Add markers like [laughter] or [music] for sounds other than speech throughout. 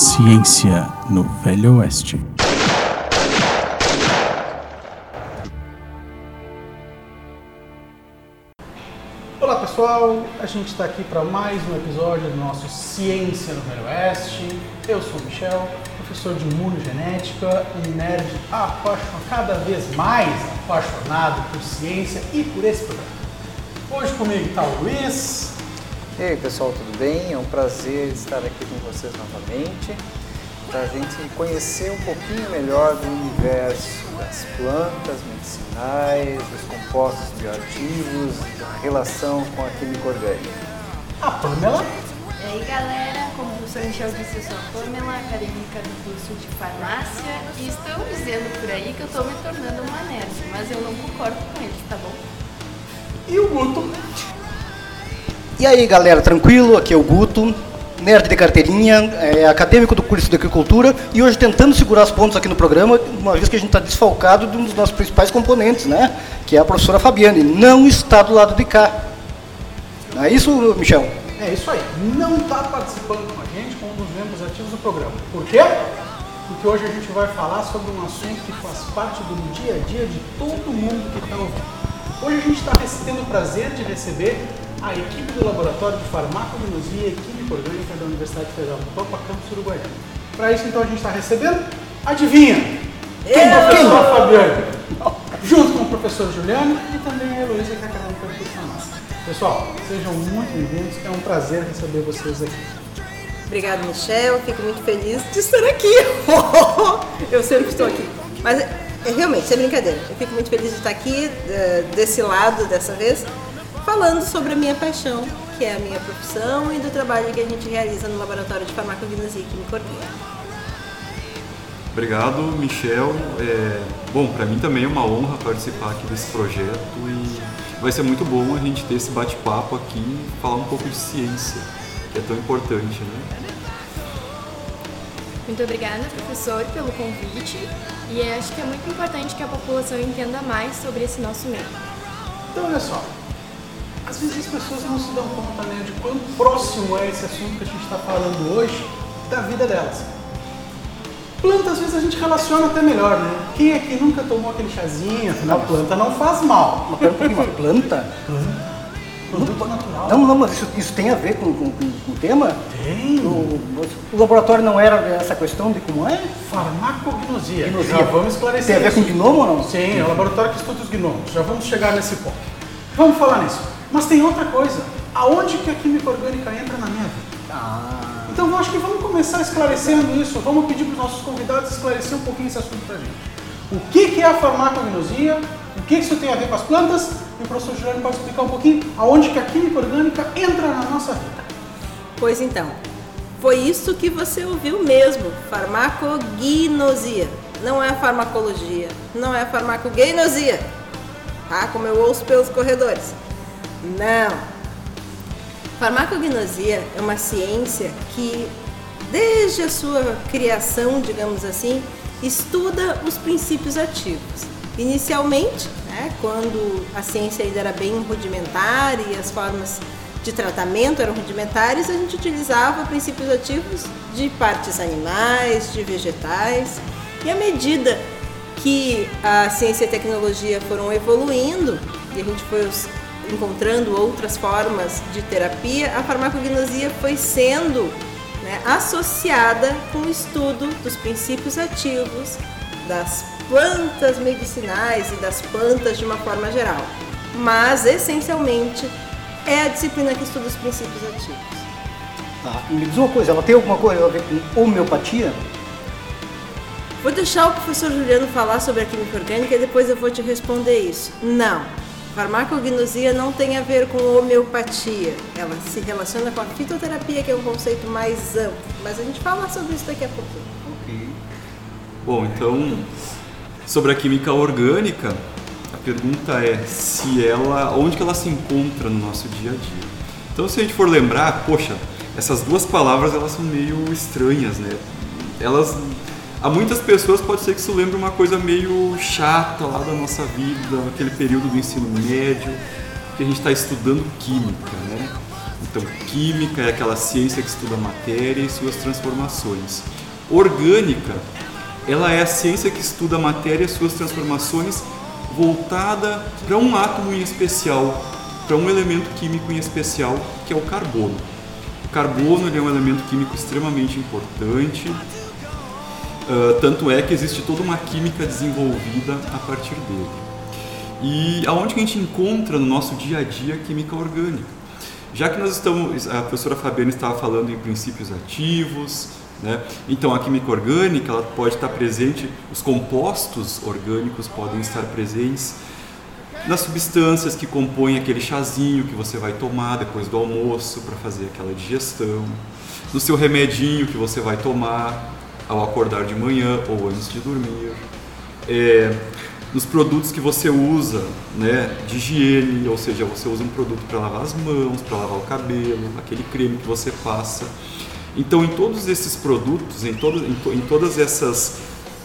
Ciência no Velho Oeste. Olá pessoal, a gente está aqui para mais um episódio do nosso Ciência no Velho Oeste. Eu sou o Michel, professor de imunogenética e nerd apaixonado, cada vez mais apaixonado por ciência e por esse programa. Hoje comigo está o Luiz. E aí pessoal, tudo bem? É um prazer estar aqui com vocês novamente para a gente conhecer um pouquinho melhor do universo das plantas medicinais, dos compostos bioativos, da relação com a química orgânica. A Pamela. E aí galera, como o professor Michel disse, eu sou a Pamela, acadêmica do curso de farmácia e estão dizendo por aí que eu estou me tornando uma nerd, mas eu não concordo com eles, tá bom? E o Guto. E aí galera, tranquilo? Aqui é o Guto, nerd de carteirinha, é, acadêmico do curso de agricultura e hoje tentando segurar os pontos aqui no programa, uma vez que a gente está desfalcado de um dos nossos principais componentes, né? Que é a professora Fabiane. Não está do lado de cá. Não é isso, Michel? É isso aí, não está participando com a gente como um dos membros ativos do programa. Por quê? Porque hoje a gente vai falar sobre um assunto que faz parte do dia a dia de todo mundo que está ouvindo. Hoje a gente está tendo o prazer de receber a equipe do Laboratório de Farmacognosia e Química Orgânica da Universidade Federal do Pampa Campus Uruguaiana. Para isso, então, a gente está recebendo, adivinha? Quem é a professora Fabiane? Junto com o professor Juliano e também a Heloísa, que é acadêmica do de farmácia. Pessoal, sejam muito bem-vindos, é um prazer receber vocês aqui. Obrigada, Michel. Fico muito feliz de estar aqui. [laughs] eu sempre estou aqui. Mas é, realmente, sem brincadeira. Eu fico muito feliz de estar aqui, eh, desse lado dessa vez, falando sobre a minha paixão, que é a minha profissão, e do trabalho que a gente realiza no Laboratório de Farmacognosia e Química Orgânica. Obrigado, Michel. É, bom, para mim também é uma honra participar aqui desse projeto e vai ser muito bom a gente ter esse bate-papo aqui e falar um pouco de ciência, que é tão importante, né? Muito obrigada, professor, pelo convite e acho que é muito importante que a população entenda mais sobre esse nosso meio. Então, olha só, às vezes as pessoas não se dão conta né, de quão próximo é esse assunto que a gente está falando hoje da vida delas. Planta, às vezes a gente relaciona até melhor, né? Quem aqui nunca tomou aquele chazinho? Afinal, planta não faz mal. Uma planta? Planta? Produto natural. Não, não, mas isso, isso tem a ver com, com, com- o tema? Tem. O, o laboratório não era essa questão de como é? Farmacognosia. Gnosia. Já vamos esclarecer Tem a ver com gnomo ou não? Sim, é o laboratório que estuda os gnomos. Já vamos chegar nesse ponto. Vamos falar nisso. Mas tem outra coisa. Aonde que a química orgânica entra na minha vida? Ah, Então eu acho que vamos começar esclarecendo isso. Vamos pedir para os nossos convidados esclarecer um pouquinho esse assunto para a gente. O que, que é a farmacognosia? O que, que isso tem a ver com as plantas? E o professor Juliano pode explicar um pouquinho aonde que a química orgânica entra na nossa vida. Pois então, foi isso que você ouviu mesmo, farmacognosia. Não é farmacologia, não é farmacognosia, tá? Como eu ouço pelos corredores. Não. Farmacognosia é uma ciência que, desde a sua criação, digamos assim, estuda os princípios ativos. Inicialmente, né, quando a ciência ainda era bem rudimentar e as formas de tratamento eram rudimentares, a gente utilizava princípios ativos de partes animais, de vegetais. E à medida que a ciência e a tecnologia foram evoluindo e a gente foi os- encontrando outras formas de terapia, a farmacognosia foi sendo né, associada com o estudo dos princípios ativos das plantas medicinais e das plantas de uma forma geral. Mas, essencialmente, é a disciplina que estuda os princípios ativos. tá. Me diz uma coisa, ela tem alguma coisa a ver com homeopatia? Vou deixar o professor Juliano falar sobre a química orgânica e depois eu vou te responder isso. Não. Farmacognosia não tem a ver com homeopatia. Ela se relaciona com a fitoterapia, que é um conceito mais amplo. Mas a gente fala sobre isso daqui a pouquinho. Ok. Bom, então, sobre a química orgânica, a pergunta é se ela, onde que ela se encontra no nosso dia a dia. Então, se a gente for lembrar, poxa, essas duas palavras elas são meio estranhas, né? Elas, a muitas pessoas pode ser que isso lembre uma coisa meio chata lá da nossa vida, aquele período do ensino médio, que a gente está estudando química, né? Então, química é aquela ciência que estuda a matéria e suas transformações. Orgânica, ela é a ciência que estuda a matéria e suas transformações voltada para um átomo em especial, para um elemento químico em especial, que é o carbono. O carbono é um elemento químico extremamente importante, uh, tanto é que existe toda uma química desenvolvida a partir dele. E aonde que a gente encontra no nosso dia a dia química orgânica? Já que nós estamos, a professora Fabiana estava falando em princípios ativos, né? então a química orgânica ela pode estar presente, os compostos orgânicos podem estar presentes nas substâncias que compõem aquele chazinho que você vai tomar depois do almoço para fazer aquela digestão, no seu remedinho que você vai tomar ao acordar de manhã ou antes de dormir. É, nos produtos que você usa, né, de higiene, ou seja, você usa um produto para lavar as mãos, para lavar o cabelo, aquele creme que você passa. Então, em todos esses produtos, em, todo, em, to, em todas essas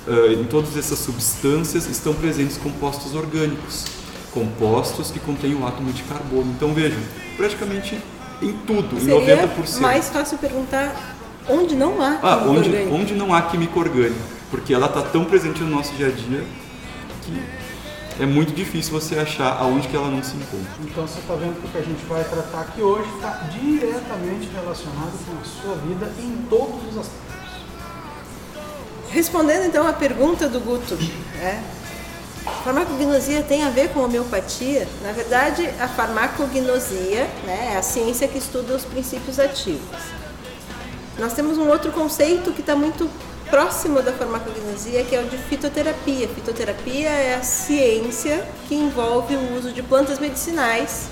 uh, em todas essas substâncias estão presentes compostos orgânicos, compostos que contêm o átomo de carbono. Então, vejam, praticamente em tudo, Seria em 90%. mais fácil perguntar onde não há ah, química onde, orgânica. onde não há química orgânica, porque ela está tão presente no nosso dia a dia que é muito difícil você achar aonde que ela não se encontra. Então você está vendo que o que a gente vai tratar aqui hoje está diretamente relacionado com a sua vida em todos os aspectos. Respondendo então à pergunta do Guto, né? Farmacognosia tem a ver com homeopatia? Na verdade, a farmacognosia né, é a ciência que estuda os princípios ativos. Nós temos um outro conceito que está muito próximo da farmacognosia, que é o de fitoterapia. Fitoterapia é a ciência que envolve o uso de plantas medicinais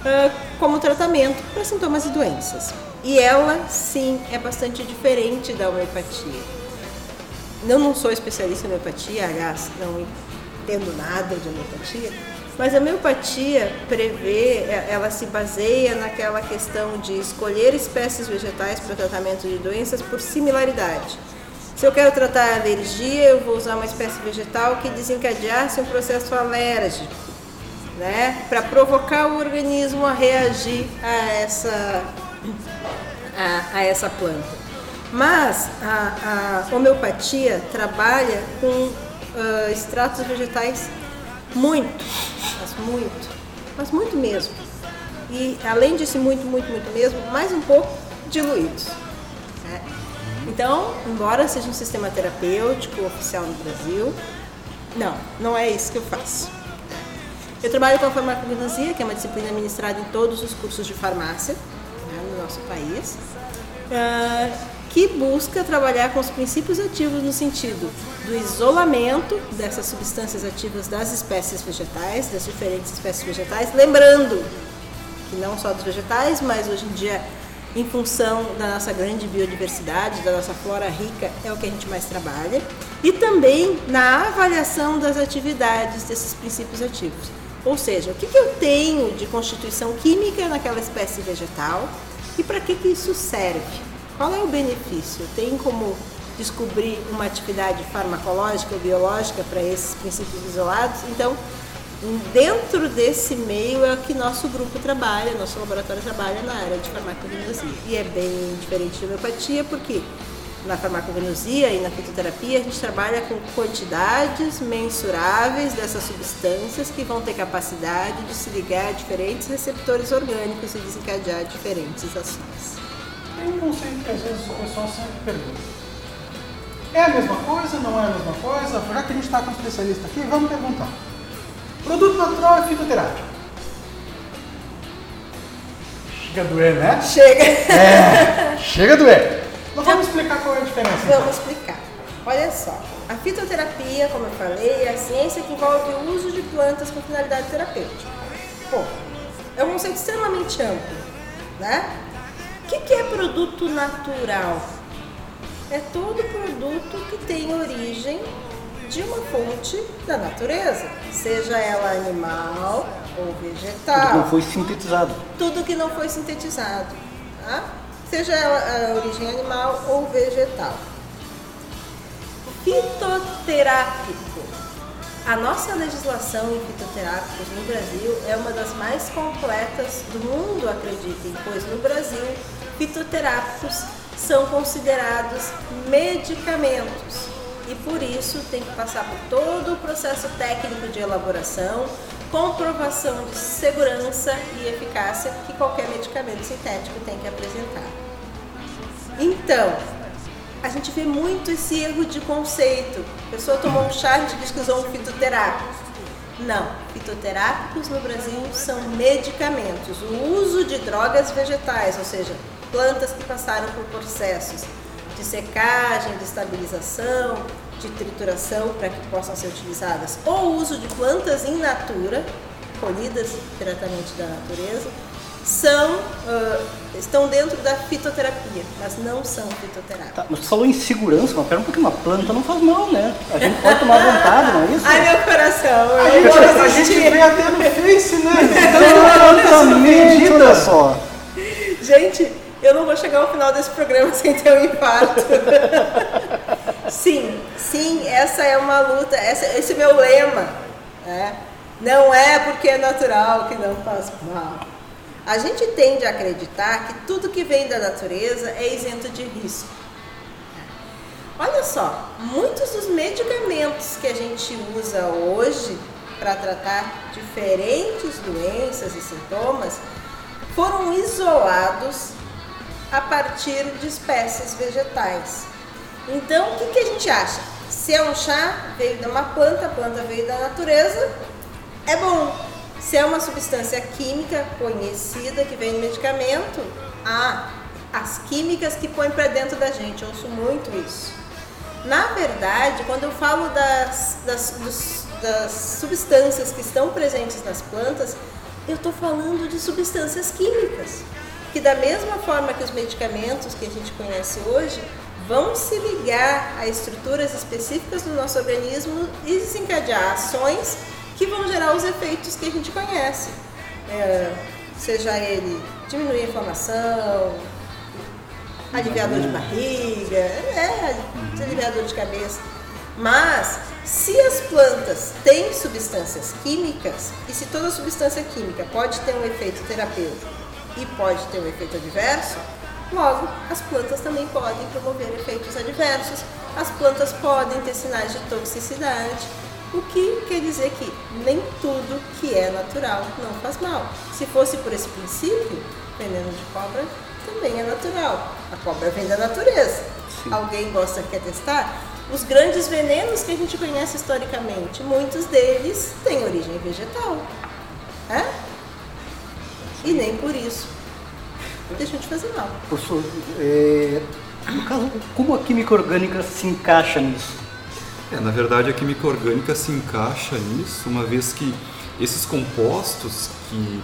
uh, como tratamento para sintomas e doenças. E ela, sim, é bastante diferente da homeopatia. Eu não sou especialista em homeopatia, aliás, não entendo nada de homeopatia, mas a homeopatia prevê, ela se baseia naquela questão de escolher espécies vegetais para tratamento de doenças por similaridade. Se eu quero tratar a alergia, eu vou usar uma espécie vegetal que desencadeasse um processo alérgico, né? Para provocar o organismo a reagir a essa, a, a essa planta. Mas a, a homeopatia trabalha com uh, extratos vegetais muito, mas muito, mas muito mesmo. E além desse muito, muito, muito mesmo, mais um pouco diluídos. Né? Então, embora seja um sistema terapêutico oficial no Brasil, não, não é isso que eu faço. Eu trabalho com a farmacognosia, que é uma disciplina ministrada em todos os cursos de farmácia né, no nosso país, uh, que busca trabalhar com os princípios ativos no sentido do isolamento dessas substâncias ativas das espécies vegetais, das diferentes espécies vegetais, lembrando que não só dos vegetais, mas hoje em dia em função da nossa grande biodiversidade, da nossa flora rica, é o que a gente mais trabalha, e também na avaliação das atividades desses princípios ativos. Ou seja, o que, que eu tenho de constituição química naquela espécie vegetal e para que, que isso serve? Qual é o benefício? Tem como descobrir uma atividade farmacológica ou biológica para esses princípios isolados? Então, dentro desse meio é que nosso grupo trabalha, nosso laboratório trabalha na área de farmacognosia. E é bem diferente de homeopatia, porque na farmacognosia e na fitoterapia a gente trabalha com quantidades mensuráveis dessas substâncias que vão ter capacidade de se ligar a diferentes receptores orgânicos e desencadear diferentes ações. Tem um conceito que às vezes o pessoal sempre pergunta. É a mesma coisa? Não é a mesma coisa? Já que a gente está com um especialista aqui, vamos perguntar. Produto natural é fitoterápico. Chega a doer, né? Chega! É, chega a doer. Mas vamos explicar qual é a diferença. então. Vamos explicar. Olha só, a fitoterapia, como eu falei, é a ciência que envolve o uso de plantas com finalidade terapêutica. Bom, é um conceito extremamente amplo, né? O que, que é produto natural? É todo produto que tem origem de uma fonte da natureza, seja ela animal ou vegetal. Tudo não foi sintetizado. Tudo que não foi sintetizado, tá? seja ela a origem animal ou vegetal. Fitoterápico A nossa legislação em fitoterápicos no Brasil é uma das mais completas do mundo, acreditem, pois no Brasil fitoterápicos são considerados medicamentos e por isso tem que passar por todo o processo técnico de elaboração, comprovação de segurança e eficácia que qualquer medicamento sintético tem que apresentar. Então, a gente vê muito esse erro de conceito. A pessoa tomou um chá e diz que usou um fitoterápico. Não, fitoterápicos no Brasil são medicamentos. O uso de drogas vegetais, ou seja, plantas que passaram por processos de secagem, de estabilização, de trituração para que possam ser utilizadas, ou o uso de plantas in natura, colhidas diretamente da natureza, são, uh, estão dentro da fitoterapia, mas não são fitoterápicos. Tá, mas você falou em segurança, mas pera um pouquinho, uma planta não faz mal, né? A gente pode tomar vontade, não é isso? Ai, meu coração, A gente, a gente vê até no Face, né? Exatamente, olha só. Gente, eu não vou chegar ao final desse programa [laughs] sem ter um infarto. sim, sim, essa é uma luta, essa, esse é meu lema. né? Não é porque é natural que não faz mal. A gente tende a acreditar que tudo que vem da natureza é isento de risco. Olha só, muitos dos medicamentos que a gente usa hoje para tratar diferentes doenças e sintomas foram isolados a partir de espécies vegetais. Então, o que, que a gente acha? Se é um chá, veio de uma planta, a planta veio da natureza, é bom. Se é uma substância química conhecida que vem do medicamento, ah, as químicas que põem para dentro da gente, eu ouço muito isso. Na verdade, quando eu falo das, das, dos- das substâncias que estão presentes nas plantas, eu estou falando de substâncias químicas, que da mesma forma que os medicamentos que a gente conhece hoje, vão se ligar a estruturas específicas do nosso organismo e desencadear ações que vão gerar os efeitos que a gente conhece. É, seja ele diminuir a inflamação, aliviador de barriga, é, aliviador de cabeça. Mas se as plantas têm substâncias químicas, e se toda substância química pode ter um efeito terapêutico e pode ter um efeito adverso, logo as plantas também podem promover efeitos adversos. As plantas podem ter sinais de toxicidade, o que quer dizer que nem tudo que é natural não faz mal. Se fosse por esse princípio, veneno de cobra também é natural. A cobra vem da natureza. Alguém gosta, quer testar? Os grandes venenos que a gente conhece historicamente, muitos deles têm origem vegetal. É? E nem por isso deixam de fazer mal. Professor, é, no caso, como a química orgânica se encaixa nisso? É, na verdade, a química orgânica se encaixa nisso, uma vez que esses compostos que,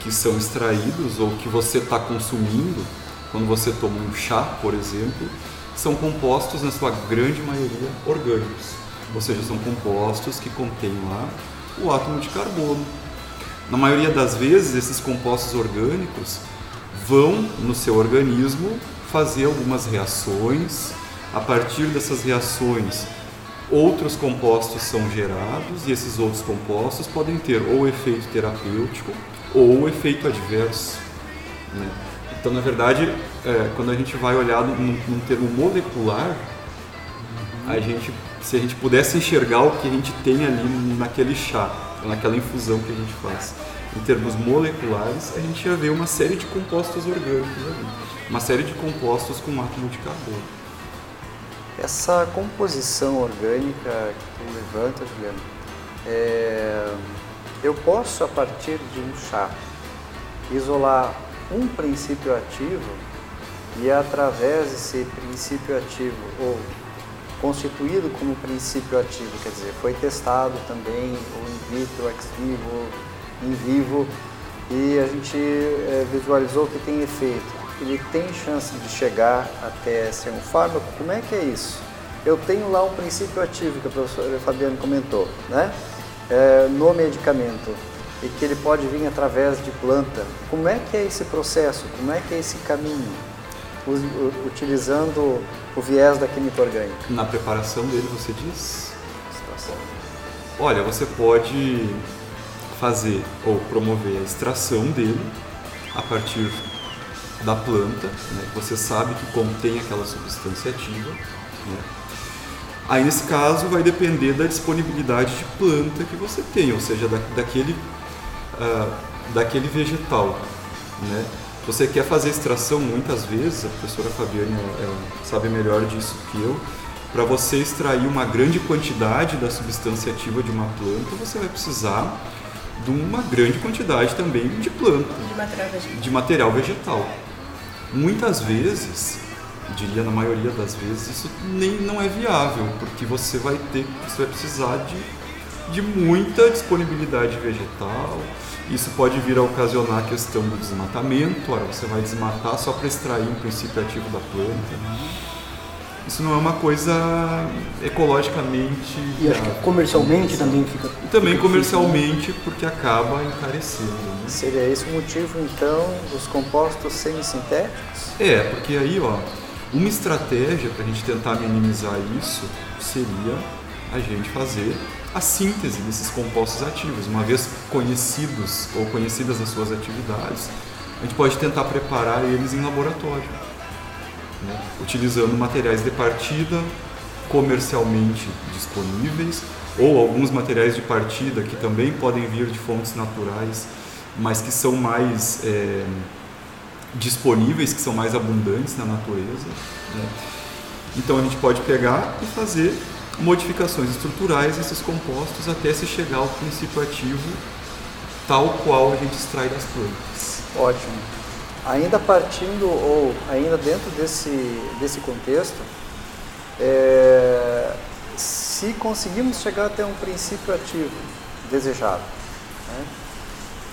que são extraídos ou que você está consumindo, quando você toma um chá, por exemplo, são compostos, na sua grande maioria, orgânicos. Ou seja, são compostos que contêm lá o átomo de carbono. Na maioria das vezes, esses compostos orgânicos vão no seu organismo fazer algumas reações. A partir dessas reações, outros compostos são gerados e esses outros compostos podem ter ou efeito terapêutico ou efeito adverso. né? Então, na verdade, é, quando a gente vai olhar num, num termo molecular, a gente, se a gente pudesse enxergar o que a gente tem ali naquele chá, naquela infusão que a gente faz, em termos moleculares, a gente ia ver uma série de compostos orgânicos ali, uma série de compostos com átomo de carbono. Essa composição orgânica que tu levanta, Juliano, é, eu posso, a partir de um chá, isolar um princípio ativo e, através desse princípio ativo, ou constituído como princípio ativo, quer dizer, foi testado também, ou in vitro, ex vivo, em vivo, e a gente é, visualizou que tem efeito. Ele tem chance de chegar até ser um fármaco? Como é que é isso? Eu tenho lá um princípio ativo que a professora Fabiane comentou, né? É, no medicamento, e que ele pode vir através de planta. Como é que é esse processo? Como é que é esse caminho? Utilizando o viés da química orgânica. Na preparação dele, você diz? Situação. Olha, você pode fazer ou promover a extração dele a partir da planta, né, que você sabe que contém aquela substância ativa. Né. Aí nesse caso vai depender da disponibilidade de planta que você tem, ou seja, da, daquele, uh, daquele vegetal. Né. Você quer fazer extração muitas vezes, a professora Fabiane ela sabe melhor disso que eu, para você extrair uma grande quantidade da substância ativa de uma planta, você vai precisar de uma grande quantidade também de planta, De material vegetal. de material vegetal. Muitas vezes, diria na maioria das vezes, isso nem não é viável, porque você vai ter, você vai precisar de, de muita disponibilidade vegetal. Isso pode vir a ocasionar a questão do desmatamento, ora, você vai desmatar só para extrair um princípio ativo da planta. Isso não é uma coisa ecologicamente E acho que comercialmente também fica. E também comercialmente, porque acaba encarecendo. né? Seria esse o motivo, então, dos compostos semissintéticos? É, porque aí, ó, uma estratégia para a gente tentar minimizar isso seria a gente fazer a síntese desses compostos ativos. Uma vez conhecidos ou conhecidas as suas atividades, a gente pode tentar preparar eles em laboratório, né? utilizando materiais de partida comercialmente disponíveis ou alguns materiais de partida que também podem vir de fontes naturais, mas que são mais é, disponíveis, que são mais abundantes na natureza. né? Então a gente pode pegar e fazer modificações estruturais desses compostos até se chegar ao princípio ativo tal qual a gente extrai das plantas. Ótimo. Ainda partindo ou ainda dentro desse, desse contexto, é, se conseguimos chegar até um princípio ativo desejado, né,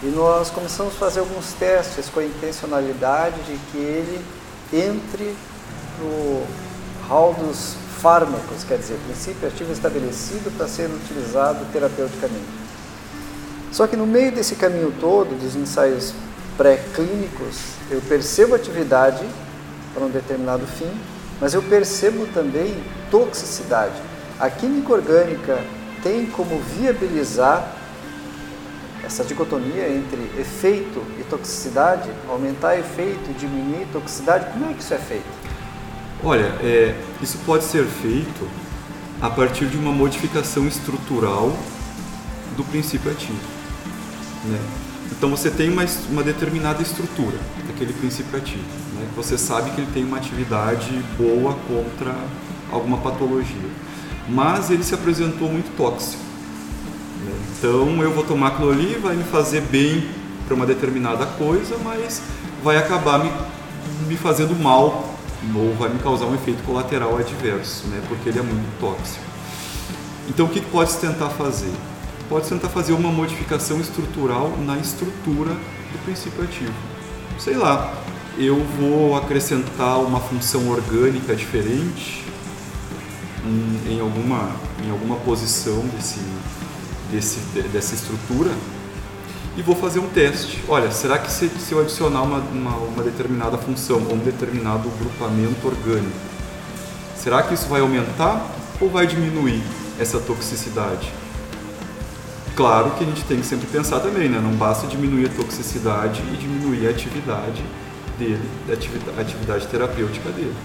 e nós começamos a fazer alguns testes com a intencionalidade de que ele entre no hall dos fármacos, quer dizer, princípio ativo estabelecido para ser utilizado terapeuticamente. Só que no meio desse caminho todo, dos ensaios pré-clínicos, eu percebo atividade para um determinado fim, mas eu percebo também toxicidade. A química orgânica tem como viabilizar essa dicotomia entre efeito e toxicidade, aumentar efeito diminuir toxicidade. Como é que isso é feito? Olha, é, isso pode ser feito a partir de uma modificação estrutural do princípio ativo. né? Então você tem uma, uma determinada estrutura daquele princípio ativo. né? Você sabe que ele tem uma atividade boa contra alguma patologia, mas ele se apresentou muito tóxico. né? Então eu vou tomar aquilo ali, vai me fazer bem para uma determinada coisa, mas vai acabar me, me fazendo mal ou vai me causar um efeito colateral adverso, né? porque ele é muito tóxico. Então o que pode se tentar fazer? Pode se tentar fazer uma modificação estrutural na estrutura do princípio ativo. Sei lá, eu vou acrescentar uma função orgânica diferente em, em alguma, em alguma posição desse, desse, de- dessa estrutura e vou fazer um teste. Olha, será que se, se eu adicionar uma, uma, uma determinada função ou um determinado grupamento orgânico, será que isso vai aumentar ou vai diminuir essa toxicidade? Claro que a gente tem que sempre pensar também, né? Não basta diminuir a toxicidade e diminuir a atividade dele, a atividade, a atividade terapêutica dele.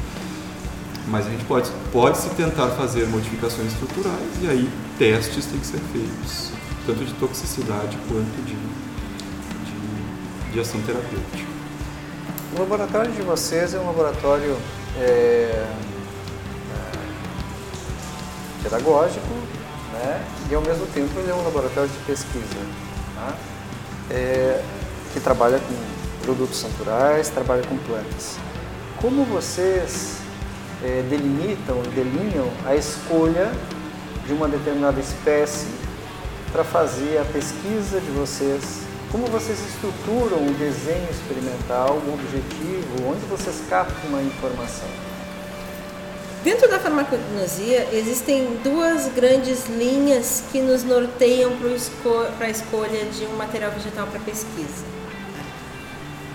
Mas a gente pode, pode se tentar fazer modificações estruturais e aí testes têm que ser feitos, tanto de toxicidade quanto de, de, ação terapêutica. O laboratório de vocês é um laboratório é, é, pedagógico, né? E ao mesmo tempo ele é um laboratório de pesquisa, tá? É, que trabalha com produtos naturais, trabalha com plantas. Como vocês é, delimitam, delineam a escolha de uma determinada espécie para fazer a pesquisa de vocês? Como vocês estruturam o desenho experimental, o objetivo, onde vocês captam uma informação? Dentro da farmacognosia existem duas grandes linhas que nos norteiam para a escolha de um material vegetal para pesquisa.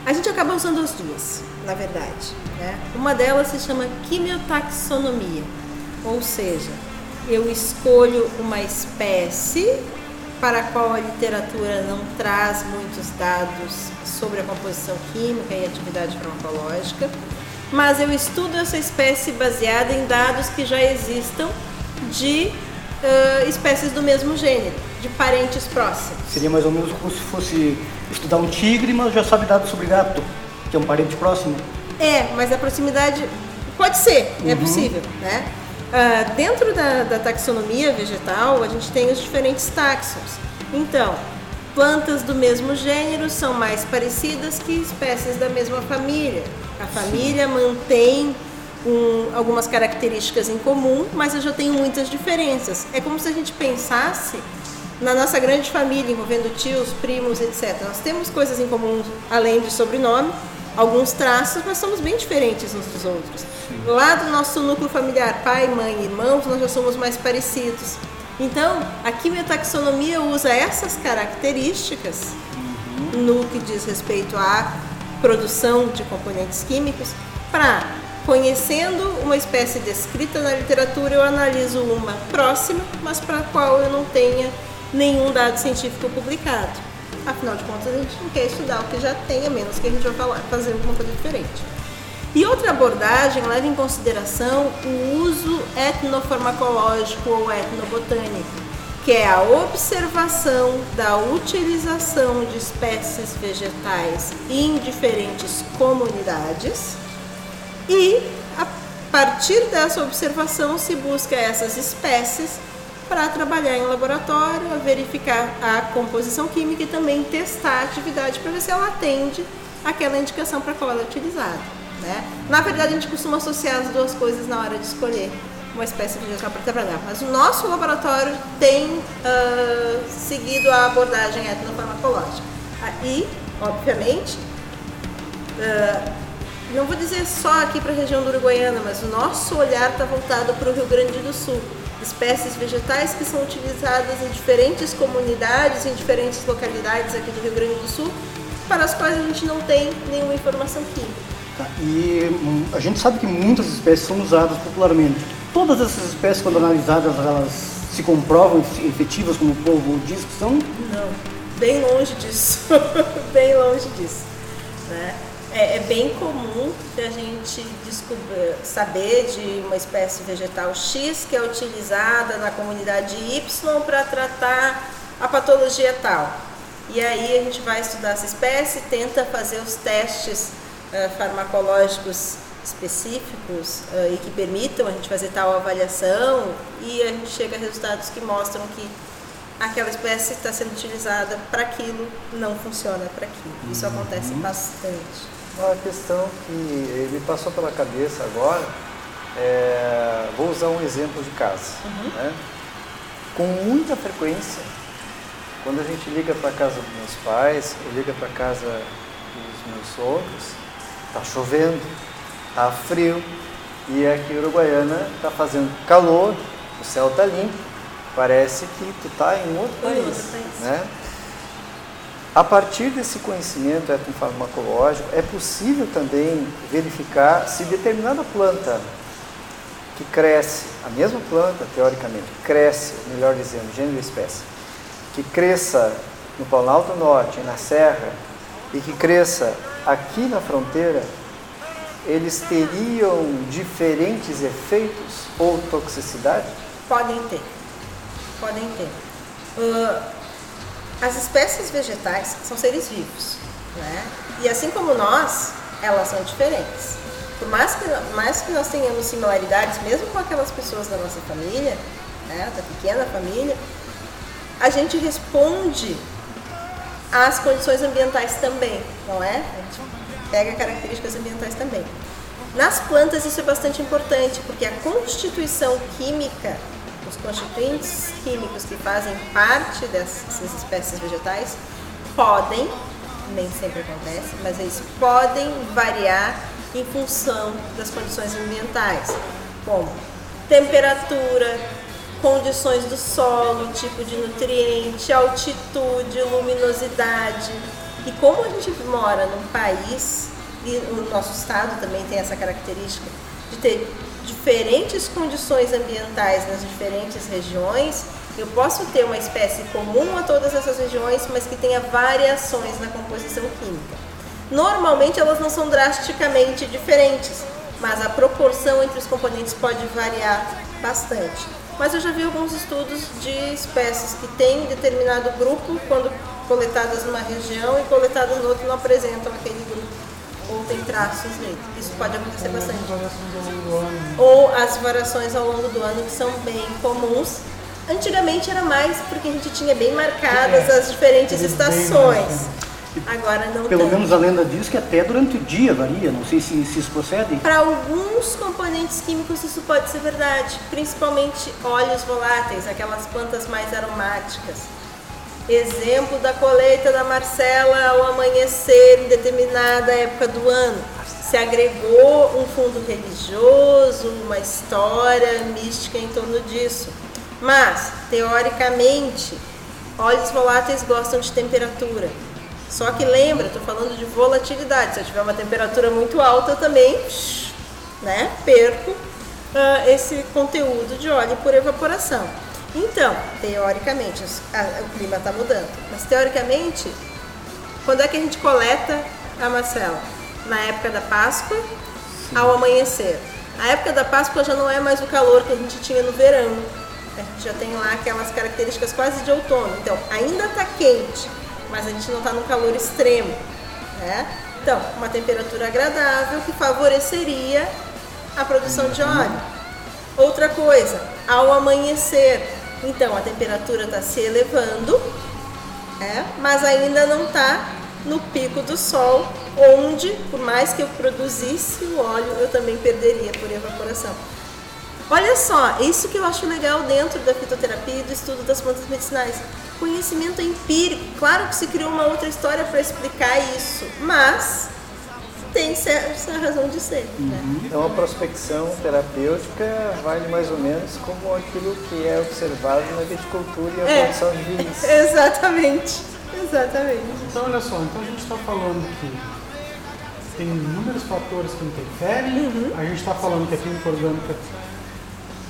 A gente acaba usando as duas, na verdade. né? Uma delas se chama quimiotaxonomia, ou seja, eu escolho uma espécie para a qual a literatura não traz muitos dados sobre a composição química e atividade farmacológica, mas eu estudo essa espécie baseada em dados que já existam de uh, espécies do mesmo gênero, de parentes próximos. Seria mais ou menos como se fosse estudar um tigre, mas já sabe dados sobre gato, que é um parente próximo. É, mas a proximidade pode ser, é Uhum. possível, né? Ah, dentro da, da taxonomia vegetal, a gente tem os diferentes taxons. Então, plantas do mesmo gênero são mais parecidas que espécies da mesma família. A família mantém um- algumas características em comum, mas eu já tenho muitas diferenças. É como se a gente pensasse na nossa grande família, envolvendo tios, primos, etc. Nós temos coisas em comum além de sobrenome, alguns traços, mas somos bem diferentes uns dos outros. Lá do nosso núcleo familiar, pai, mãe, irmãos, nós já somos mais parecidos. Então, a quimiotaxonomia usa essas características no que diz respeito à produção de componentes químicos para conhecendo uma espécie descrita na literatura eu analiso uma próxima, mas para a qual eu não tenha nenhum dado científico publicado. Afinal de contas, a gente não quer estudar o que já tem, a menos que a gente vai falar, fazer alguma coisa diferente. E outra abordagem leva em consideração o uso etnofarmacológico ou etnobotânico, que é a observação da utilização de espécies vegetais em diferentes comunidades e a partir dessa observação se busca essas espécies para trabalhar em laboratório, a verificar a composição química e também testar a atividade para ver se ela atende aquela indicação para qual ela é utilizada. Né? Na verdade, a gente costuma associar as duas coisas na hora de escolher uma espécie vegetal para trabalhar, mas o nosso laboratório tem ah, seguido a abordagem etnofarmacológica. Ah, E, obviamente, ah, não vou dizer só aqui para a região do Uruguaiana, mas o nosso olhar está voltado para o Rio Grande do Sul. Espécies vegetais que são utilizadas em diferentes comunidades, em diferentes localidades aqui do Rio Grande do Sul, para as quais a gente não tem nenhuma informação química. Tá, E hum, a gente sabe que muitas espécies são usadas popularmente. Todas essas espécies, quando analisadas, elas se comprovam efetivas, como o povo diz que são? Não, bem longe disso, [laughs] bem longe disso. Né? É, é bem comum a gente saber de uma espécie vegetal X que é utilizada na comunidade Y para tratar a patologia tal. E aí a gente vai estudar essa espécie, tenta fazer os testes eh, farmacológicos específicos eh, e que permitam a gente fazer tal avaliação e a gente chega a resultados que mostram que aquela espécie está sendo utilizada para aquilo, não funciona para aquilo. Isso acontece bastante. Uma questão que me passou pela cabeça agora, é, vou usar um exemplo de casa. né? Com muita frequência, quando a gente liga para a casa dos meus pais, ou liga para a casa dos meus sogros, está chovendo, está frio, e aqui em Uruguaiana está fazendo calor, o céu está limpo, parece que tu está em outro Em país. outro país. Né? A partir desse conhecimento etnofarmacológico, é possível também verificar se determinada planta que cresce, a mesma planta, teoricamente, cresce, melhor dizendo, gênero e espécie, que cresça no Planalto Norte, na Serra, e que cresça aqui na fronteira, eles teriam diferentes efeitos ou toxicidade? Podem ter. Podem ter. Ah, as espécies vegetais são seres vivos, né? E assim como nós, elas são diferentes. Por mais que, mais que nós tenhamos similaridades, mesmo com aquelas pessoas da nossa família, né, da pequena família, a gente responde às condições ambientais também, não é? A gente pega características ambientais também. Nas plantas isso é bastante importante, porque a constituição química, os constituintes químicos que fazem parte dessas espécies vegetais podem, nem sempre acontece, mas eles podem variar em função das condições ambientais, como temperatura, condições do solo, tipo de nutriente, altitude, luminosidade. E como a gente mora num país, e o nosso estado também tem essa característica, de ter diferentes condições ambientais nas diferentes regiões, eu posso ter uma espécie comum a todas essas regiões, mas que tenha variações na composição química. Normalmente elas não são drasticamente diferentes, mas a proporção entre os componentes pode variar bastante. Mas eu já vi alguns estudos de espécies que têm determinado grupo, quando coletadas numa região e coletadas no outro, não apresentam aquele grupo ou tem traços nele. Isso pode acontecer bastante. Ou as variações ao longo do ano que são bem comuns. Antigamente era mais porque a gente tinha bem marcadas as diferentes estações. Agora não Pelo tanto. menos a lenda diz que até durante o dia varia, não sei se, se isso procede. Para alguns componentes químicos isso pode ser verdade, principalmente óleos voláteis, aquelas plantas mais aromáticas. Exemplo da colheita da Marcela ao amanhecer em determinada época do ano. Se agregou um fundo religioso, uma história mística em torno disso. Mas, teoricamente, óleos voláteis gostam de temperatura. Só que lembra, estou falando de volatilidade. Se eu tiver uma temperatura muito alta, também né, perco ah, esse conteúdo de óleo por evaporação. Então, teoricamente, a- o clima está mudando. Mas teoricamente, quando é que a gente coleta a Marcela? Na época da Páscoa, ao amanhecer. A época da Páscoa já não é mais o calor que a gente tinha no verão. A gente já tem lá aquelas características quase de outono. Então, ainda está quente, mas a gente não está num calor extremo. Né? Então, uma temperatura agradável que favoreceria a produção de óleo. Outra coisa, ao amanhecer, então a temperatura está se elevando, é, mas ainda não está no pico do sol, onde, por mais que eu produzisse o óleo, eu também perderia por evaporação. Olha só, isso que eu acho legal dentro da fitoterapia e do estudo das plantas medicinais. Conhecimento empírico. Claro que se criou uma outra história para explicar isso, mas tem certa razão de ser. Né? Então a prospecção terapêutica vale mais ou menos como aquilo que é observado na viticultura e a É. produção de [laughs] vinhos. Exatamente, exatamente. Então, olha só, então a gente está falando que tem inúmeros fatores que interferem, a gente está falando que a química orgânica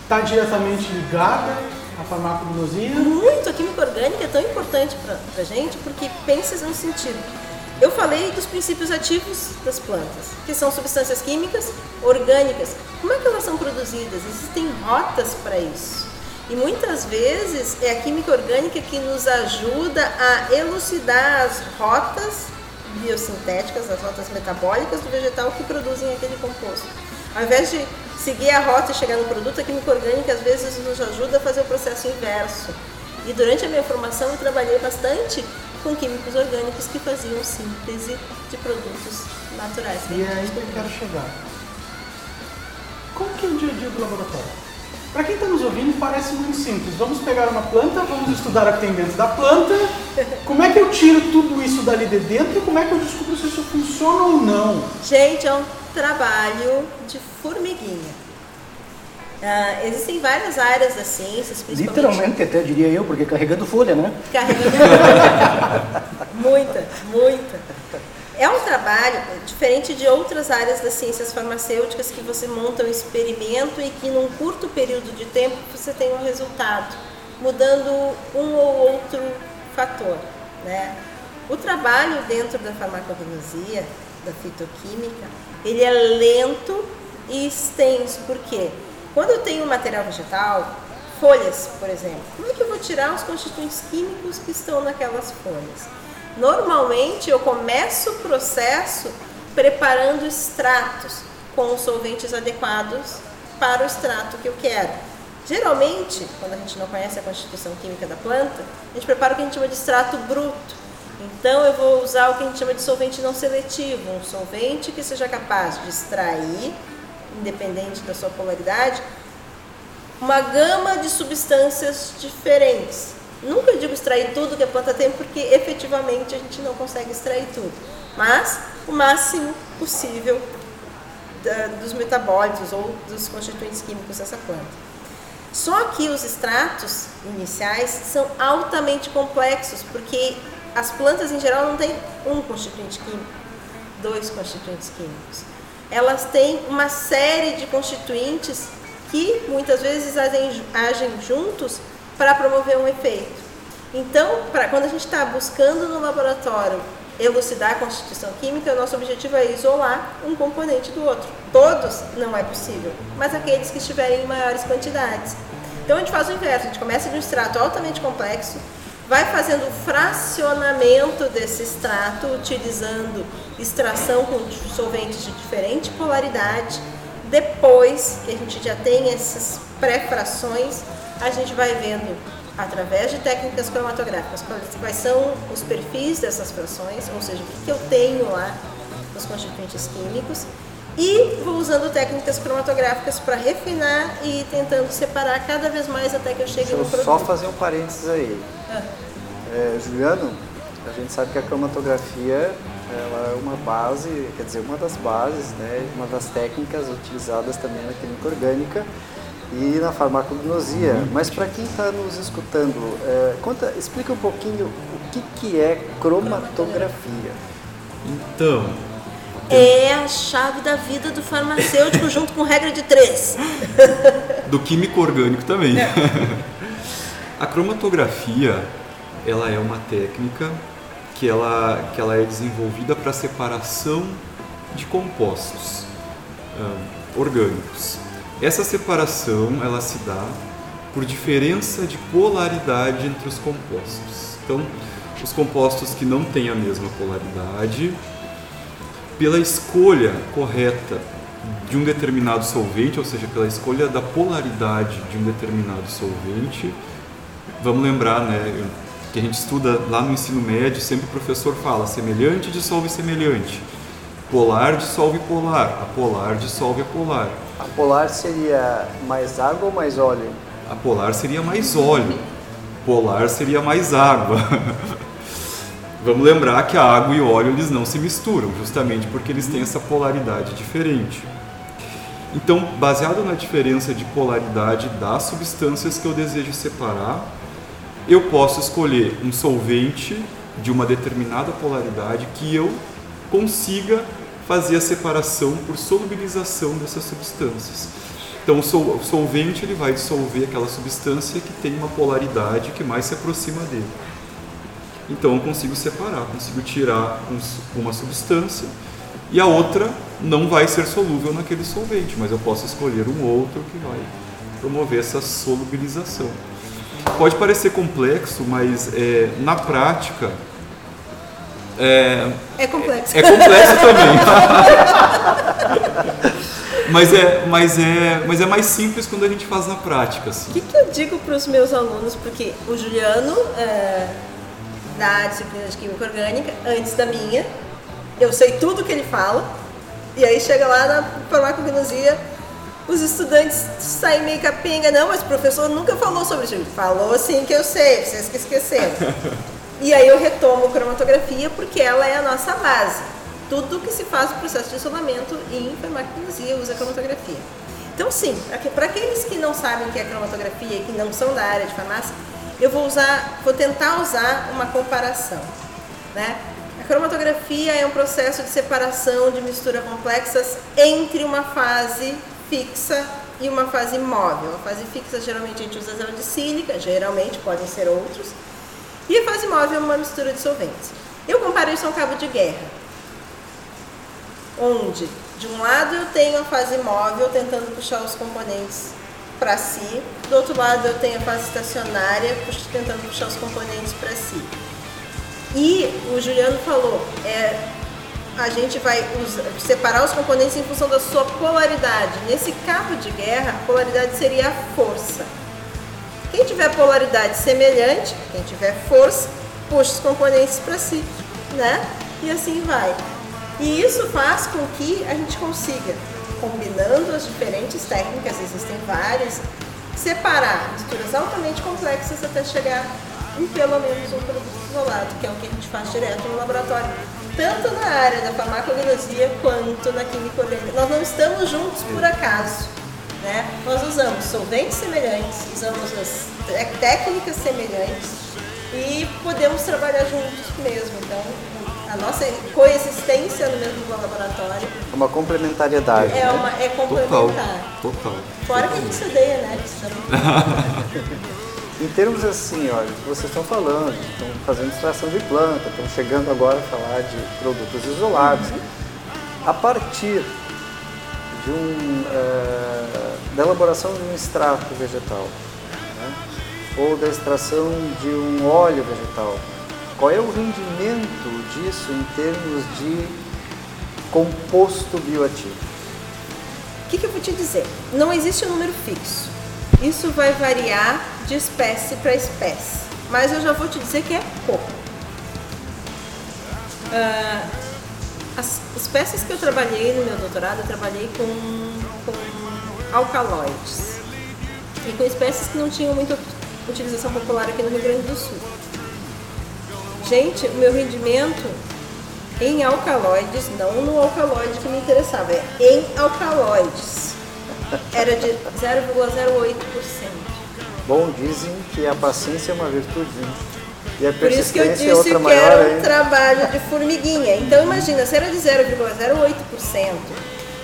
está diretamente ligada à farmacognosia. Muito, a química orgânica é tão importante para a gente porque pensa no sentido. Eu falei dos princípios ativos das plantas, que são substâncias químicas orgânicas. Como é que elas são produzidas? Existem rotas para isso. E muitas vezes é a química orgânica que nos ajuda a elucidar as rotas biosintéticas, as rotas metabólicas do vegetal que produzem aquele composto. Ao invés de seguir a rota e chegar no produto, a química orgânica às vezes nos ajuda a fazer o processo inverso. E durante a minha formação eu trabalhei bastante com químicos orgânicos que faziam síntese de produtos naturais. E é aí que eu quero chegar. Como que é o dia a dia do laboratório? Para quem está nos ouvindo, parece muito simples. Vamos pegar uma planta, vamos estudar o que tem dentro da planta. Como é que eu tiro tudo isso dali de dentro e como é que eu descubro se isso funciona ou não? Gente, é um trabalho de formiguinha. Ah, existem várias áreas das ciências, principalmente Literalmente até diria eu, porque carregando folha, né? carregando [laughs] muita, muita. É um trabalho diferente de outras áreas das ciências farmacêuticas que você monta um experimento e que num curto período de tempo você tem um resultado, mudando um ou outro fator, né? O trabalho dentro da farmacognosia, da fitoquímica, ele é lento e extenso, por quê? Quando eu tenho um material vegetal, folhas, por exemplo, como é que eu vou tirar os constituintes químicos que estão naquelas folhas? Normalmente eu começo o processo preparando extratos com os solventes adequados para o extrato que eu quero. Geralmente, quando a gente não conhece a constituição química da planta, a gente prepara o que a gente chama de extrato bruto. Então eu vou usar o que a gente chama de solvente não seletivo, um solvente que seja capaz de extrair, independente da sua polaridade, uma gama de substâncias diferentes. Nunca digo extrair tudo que a planta tem, porque efetivamente a gente não consegue extrair tudo. Mas o máximo possível da- dos metabólitos ou dos constituintes químicos dessa planta. Só que os extratos iniciais são altamente complexos, porque as plantas em geral não têm um constituinte químico, dois constituintes químicos. Elas têm uma série de constituintes que muitas vezes agem, agem juntos para promover um efeito. Então, pra, quando a gente está buscando no laboratório elucidar a constituição química, o nosso objetivo é isolar um componente do outro. Todos não é possível, mas aqueles que estiverem em maiores quantidades. Então a gente faz o inverso, a gente começa de um extrato altamente complexo, vai fazendo o fracionamento desse extrato, utilizando extração com solventes de diferente polaridade. Depois que a gente já tem essas pré-frações, a gente vai vendo através de técnicas cromatográficas quais são os perfis dessas frações, ou seja, o que eu tenho lá nos constituintes químicos, e vou usando técnicas cromatográficas para refinar e tentando separar cada vez mais até que eu chegue Deixa no produto. só fazer um parênteses aí. Ah. É, Juliano, a gente sabe que a cromatografia ela é uma base, quer dizer, uma das bases, né, uma das técnicas utilizadas também na química orgânica e na farmacognosia. Mas para quem está nos escutando, é, conta, explica um pouquinho o que, que é cromatografia. Então, É a chave da vida do farmacêutico junto com regra de três. [laughs] do químico orgânico também. [laughs] A cromatografia, ela é uma técnica que ela, que ela é desenvolvida para separação de compostos orgânicos. Essa separação, ela se dá por diferença de polaridade entre os compostos. Então, os compostos que não têm a mesma polaridade, pela escolha correta de um determinado solvente, ou seja, pela escolha da polaridade de um determinado solvente. Vamos lembrar, né, que a gente estuda lá no ensino médio, sempre o professor fala: semelhante dissolve semelhante, polar dissolve polar, a polar dissolve a polar. A polar seria mais água ou mais óleo? A polar seria mais óleo, polar seria mais água. [laughs] Vamos lembrar que a água e o óleo eles não se misturam, justamente porque eles têm essa polaridade diferente. Então, baseado na diferença de polaridade das substâncias que eu desejo separar, eu posso escolher um solvente de uma determinada polaridade que eu consiga fazer a separação por solubilização dessas substâncias. Então, o sol- o solvente ele vai dissolver aquela substância que tem uma polaridade que mais se aproxima dele. Então eu consigo separar, consigo tirar um uma substância e a outra não vai ser solúvel naquele solvente, mas eu posso escolher um outro que vai promover essa solubilização. Pode parecer complexo, mas é, na prática é, É complexo. é complexo também. [laughs] mas, é, mas, é, mas é mais simples quando a gente faz na prática. Assim. O que, que eu digo para os meus alunos? Porque o Juliano, é, da disciplina de Química Orgânica, antes da minha, eu sei tudo que ele fala, e aí chega lá na farmacognosia, os estudantes saem meio capenga, não, mas o professor nunca falou sobre isso. Ele falou assim que eu sei, vocês que esqueceram. [laughs] e aí eu retomo cromatografia porque ela é a nossa base. Tudo que se faz no processo de isolamento em farmacognosia usa cromatografia. Então, sim, para aqueles que não sabem o que é cromatografia e que não são da área de farmácia, eu vou usar, vou tentar usar uma comparação, né? A cromatografia é um processo de separação de mistura complexas entre uma fase fixa e uma fase móvel. A fase fixa geralmente a gente usa de sílica, geralmente podem ser outros, e a fase móvel é uma mistura de solventes. Eu comparo isso a um cabo de guerra, onde de um lado eu tenho a fase móvel tentando puxar os componentes para si, do outro lado eu tenho a fase estacionária tentando puxar os componentes para si. E o Juliano falou, é, a gente vai usa- separar os componentes em função da sua polaridade. Nesse cabo de guerra, a polaridade seria a força. Quem tiver polaridade semelhante, quem tiver força, puxa os componentes para si, né? E assim vai. E isso faz com que a gente consiga, combinando as diferentes técnicas, existem várias, separar misturas altamente complexas até chegar em pelo menos um produto isolado, que é o que a gente faz direto no laboratório, tanto na área da farmacognosia quanto na química orgânica. Nós não estamos juntos por acaso. Né? Nós usamos solventes semelhantes, usamos as té- técnicas semelhantes e podemos trabalhar juntos mesmo. Então, a nossa coexistência no mesmo laboratório Uma complementariedade. é, né? uma, é Total. complementar. Total. Fora que a gente se odeia, né? [laughs] Em termos assim, olha, que vocês estão falando, estão fazendo extração de planta, estão chegando agora a falar de produtos isolados. A partir de um, eh, da elaboração de um extrato vegetal, né? ou da extração de um óleo vegetal, qual é o rendimento disso em termos de composto bioativo? O que, que eu vou te dizer? Não existe um número fixo. Isso vai variar de espécie para espécie. Mas eu já vou te dizer que é pouco. Ah, as espécies que eu trabalhei no meu doutorado, eu trabalhei com, com alcaloides. E com espécies que não tinham muita utilização popular aqui no Rio Grande do Sul. Gente, o meu rendimento em alcaloides, não no alcaloide que me interessava, é em alcaloides. Era de 0,08%. Bom, dizem que a paciência é uma virtude, né? E a Por isso que eu persistência disse é que maior era um ainda. trabalho de formiguinha. Então imagina, se era de 0,08%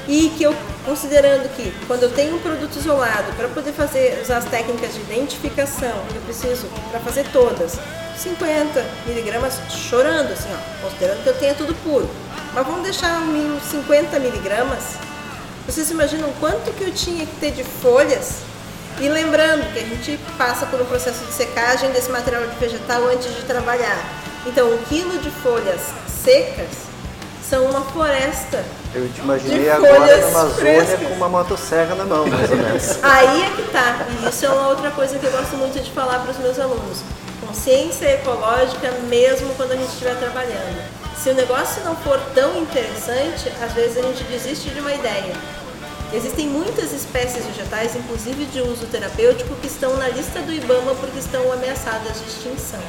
e que eu, considerando que quando eu tenho um produto isolado, para poder fazer, usar as técnicas de identificação, eu preciso, para fazer todas, 50 miligramas chorando, assim, ó, considerando que eu tenha tudo puro. Mas vamos deixar uns 50 miligramas. Vocês imaginam quanto que eu tinha que ter de folhas? E lembrando que a gente passa por um processo de secagem desse material de vegetal antes de trabalhar. Então, um quilo de folhas secas são uma floresta. Eu te imaginei agora na Amazônia frescas. com uma motosserra na mão, mais ou menos. [laughs] Aí é que tá. E isso é uma outra coisa que eu gosto muito de falar para os meus alunos. Consciência ecológica mesmo quando a gente estiver trabalhando. Se o negócio não for tão interessante, às vezes a gente desiste de uma ideia. Existem muitas espécies vegetais, inclusive de uso terapêutico, que estão na lista do IBAMA porque estão ameaçadas de extinção.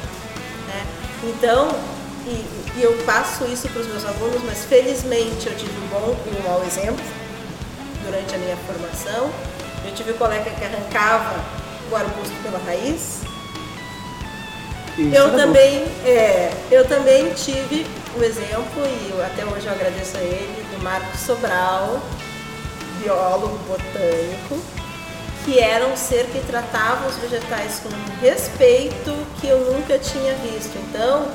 né? Então, e, e eu passo isso para os meus alunos, mas felizmente eu tive um bom e um mau exemplo durante a minha formação. Eu tive um colega que arrancava o arbusto pela raiz. Isso Eu também, é, eu também tive o exemplo, e até hoje eu agradeço a ele, do Marcos Sobral, biólogo botânico, que era um ser que tratava os vegetais com um respeito que eu nunca tinha visto. Então,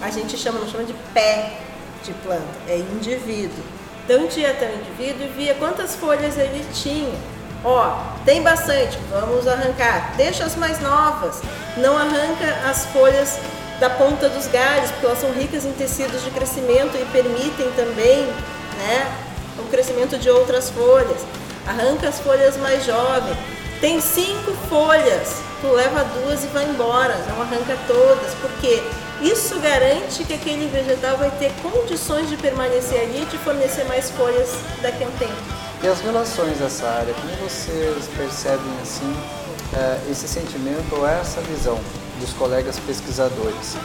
a gente chama, não chama de pé de planta, é indivíduo. Então, a gente ia até o indivíduo e via quantas folhas ele tinha. Ó, tem bastante, vamos arrancar. Deixa as mais novas. Não arranca as folhas da ponta dos galhos, porque elas são ricas em tecidos de crescimento e permitem também, né, o crescimento de outras folhas. Arranca as folhas mais jovens. Tem cinco folhas, tu leva duas e vai embora, não arranca todas, porque isso garante que aquele vegetal vai ter condições de permanecer ali e de fornecer mais folhas daqui a um tempo. E as relações dessa área, como vocês percebem assim eh, esse sentimento ou essa visão dos colegas pesquisadores?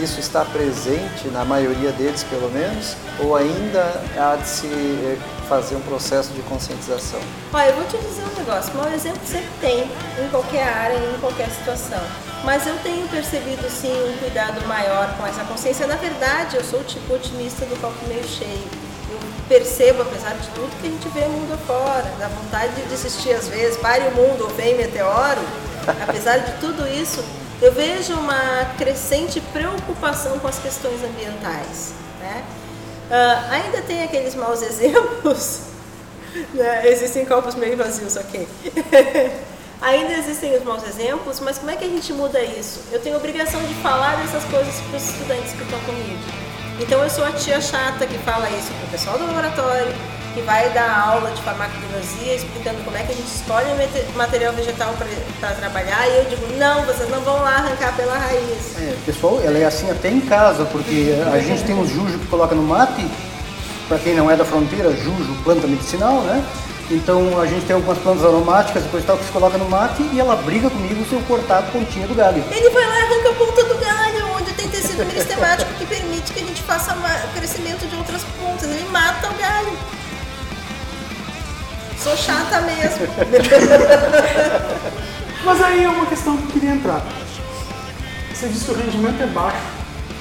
Isso está presente na maioria deles, pelo menos, ou ainda há de se eh, fazer um processo de conscientização? Olha, eu vou te dizer um negócio, mau exemplo sempre tem, em qualquer área, em qualquer situação. Mas eu tenho percebido sim um cuidado maior com essa consciência. Na verdade, eu sou o tipo otimista do copo meio cheio. Eu percebo, apesar de tudo, que a gente vê o mundo afora, dá vontade de desistir às vezes, pare o mundo ou vem meteoro. [laughs] Apesar de tudo isso, eu vejo uma crescente preocupação com as questões ambientais. Né? Ah, ainda tem aqueles maus [laughs] exemplos né? Existem copos meio vazios, ok. [laughs] Ainda existem os maus exemplos, mas como é que a gente muda isso? Eu tenho obrigação de falar dessas coisas para os estudantes que estão comigo. Então eu sou a tia chata que fala isso para o pessoal do laboratório, que vai dar aula de farmacognosia explicando como é que a gente escolhe o mate- material vegetal para trabalhar e eu digo, não, vocês não vão lá arrancar pela raiz. É, pessoal, ela é assim até em casa, porque a gente tem uns jujo que coloca no mate, para quem não é da fronteira, jujo, planta medicinal, né? Então a gente tem algumas plantas aromáticas, depois tal, que se coloca no mate e ela briga comigo se eu cortar a pontinha do galho. Ele vai lá e arranca a ponta do galho, onde tem tecido [laughs] meristemático que permite que a gente faça crescimento de outras pontas. Ele mata o galho. Sou chata mesmo. [laughs] Mas aí é uma questão que eu queria entrar. Você disse que o rendimento é baixo.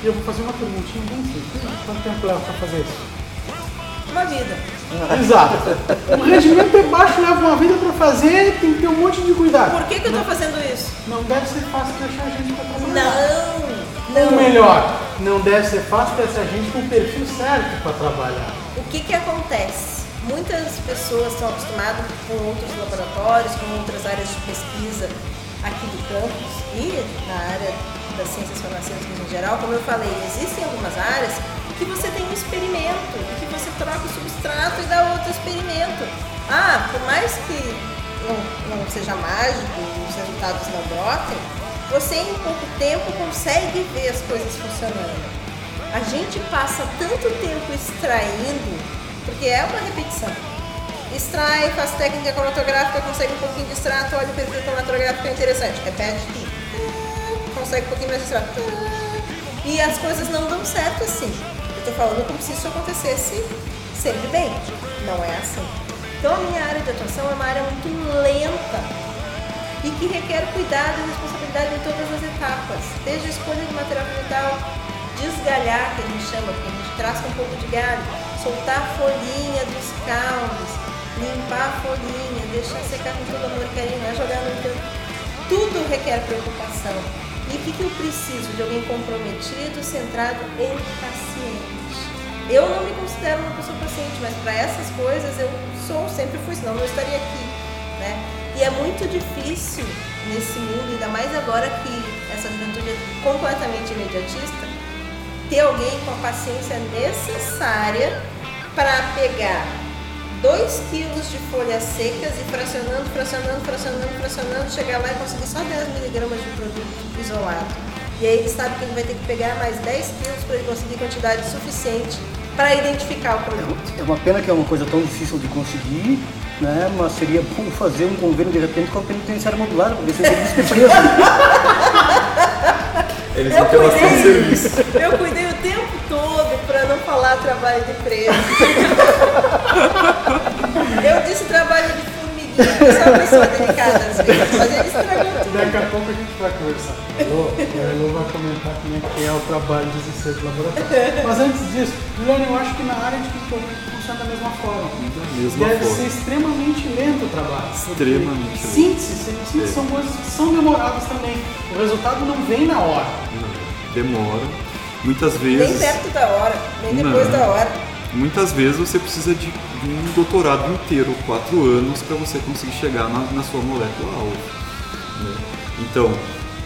E eu vou fazer uma perguntinha bem simples. Quanto tempo leva para fazer isso? Uma vida. Exato. O rendimento é baixo, leva uma vida para fazer, tem que ter um monte de cuidado. Por que, que eu estou fazendo isso? Não deve ser fácil deixar a gente para trabalhar. Não, Ou melhor, não deve ser fácil ter essa gente com o perfil certo para trabalhar. O que, que acontece? Muitas pessoas estão acostumadas com outros laboratórios, com outras áreas de pesquisa aqui do campus e na área das ciências farmacêuticas em geral. Como eu falei, existem algumas áreas que você tem um experimento que você troca o substrato e dá outro experimento. Ah, por mais que não, não seja mágico, os resultados não brotem, você em pouco tempo consegue ver as coisas funcionando. A gente passa tanto tempo extraindo, porque é uma repetição. Extrai, faz técnica cromatográfica, consegue um pouquinho de extrato, olha o perfil cromatográfico, é interessante. Repete. Ah, Consegue um pouquinho mais de extrato. E as coisas não dão certo assim. Eu tô falando como se isso acontecesse sempre bem. Não é assim. Então a minha área de atuação é uma área muito lenta e que requer cuidado e responsabilidade em todas as etapas, desde a escolha do material vegetal, desgalhar, que a gente chama, porque a gente traz um pouco de galho, soltar a folhinha dos caules, limpar a folhinha, deixar secar com todo amor e carinho, jogar no canto. Tudo requer preocupação. E o que, que eu preciso? De alguém comprometido, centrado e paciente. Eu não me considero uma pessoa paciente, mas para essas coisas eu sou, sempre fui, senão não estaria aqui. Né? E é muito difícil nesse mundo, ainda mais agora que essa juventude é completamente imediatista, ter alguém com a paciência necessária para pegar 2 quilos de folhas secas e fracionando, fracionando, fracionando, fracionando, chegar lá e conseguir só 10 miligramas de produto isolado. E aí ele sabe que ele vai ter que pegar mais 10 quilos para ele conseguir quantidade suficiente para identificar o produto. É uma pena que é uma coisa tão difícil de conseguir, né? Mas seria bom [laughs] fazer um convênio de repente com a penitenciária modular, para ver se preso. [laughs] Eles Eu cuidei, eu cuidei o tempo todo para não falar trabalho de preso. [laughs] Eu disse trabalho de eu sou uma pessoa delicada às vezes, mas ele estragou tudo. Daqui a pouco a gente vai conversar. E a Elô vai comentar como é que é o trabalho de exercer do laboratório. Mas antes disso, Juliano, eu acho que na área de química funciona da mesma forma. mesma Deve forma. ser extremamente lento o trabalho. Extremamente lento. Síntese, síntese É. são coisas que são demoradas também. O resultado não vem na hora. Demora. Muitas Nem vezes. perto da hora, nem depois Não. da hora. Muitas vezes você precisa de um doutorado inteiro, quatro anos, para você conseguir chegar na, na sua molécula alvo. né? Então,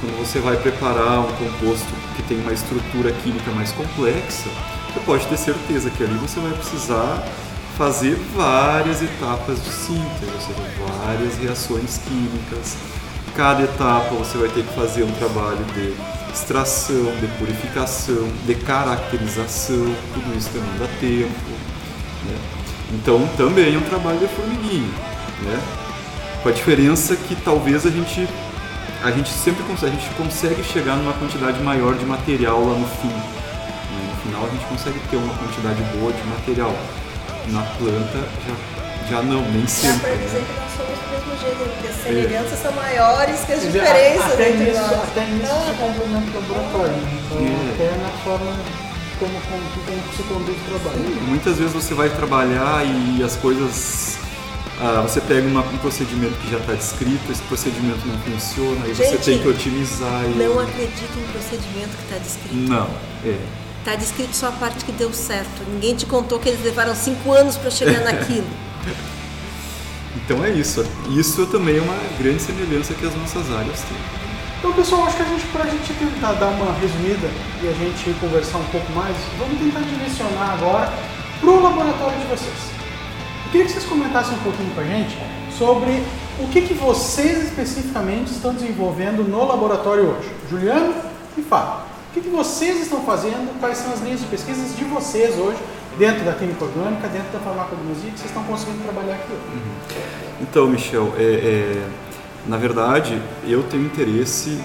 quando você vai preparar um composto que tem uma estrutura química mais complexa, você pode ter certeza que ali você vai precisar fazer várias etapas de síntese, ou seja, várias reações químicas. Cada etapa você vai ter que fazer um trabalho de extração, de purificação, de caracterização, tudo isso também dá tempo. né? Então também é um trabalho de formiguinha. Né? Com a diferença que talvez a gente a gente sempre consegue, a gente consegue chegar numa quantidade maior de material lá no fim. né? No final a gente consegue ter uma quantidade boa de material. Na planta já, já não, nem Dá sempre. para dizer né? que nós somos do mesmo gênero, porque as semelhanças são maiores que as dizer, diferenças até entre nisso, nós. até nisso Ah, se complementa o laboratório. né? Então, É. até na forma como, como, como se conduz o trabalho. Muitas vezes você vai trabalhar e as coisas. ah, você pega uma- um procedimento que já está descrito, esse procedimento não funciona, aí você Gente, tem que otimizar ele. Não acredito em procedimento que está descrito. Não, é. Está descrito só a parte que deu certo. Ninguém te contou que eles levaram cinco anos para chegar [laughs] naquilo. Então é isso. Isso também é uma grande semelhança que as nossas áreas têm. Então, pessoal, acho que a gente, para a gente tentar dar uma resumida e a gente conversar um pouco mais, vamos tentar direcionar agora para o laboratório de vocês. Eu queria que vocês comentassem um pouquinho com a gente sobre o que, que vocês especificamente estão desenvolvendo no laboratório hoje. Juliano e Fábio. O que, que vocês estão fazendo? Quais são as linhas de pesquisas de vocês hoje, dentro da química orgânica, dentro da farmacognosia, que vocês estão conseguindo trabalhar aqui hoje? Então, Michel, é, é, na verdade, eu tenho interesse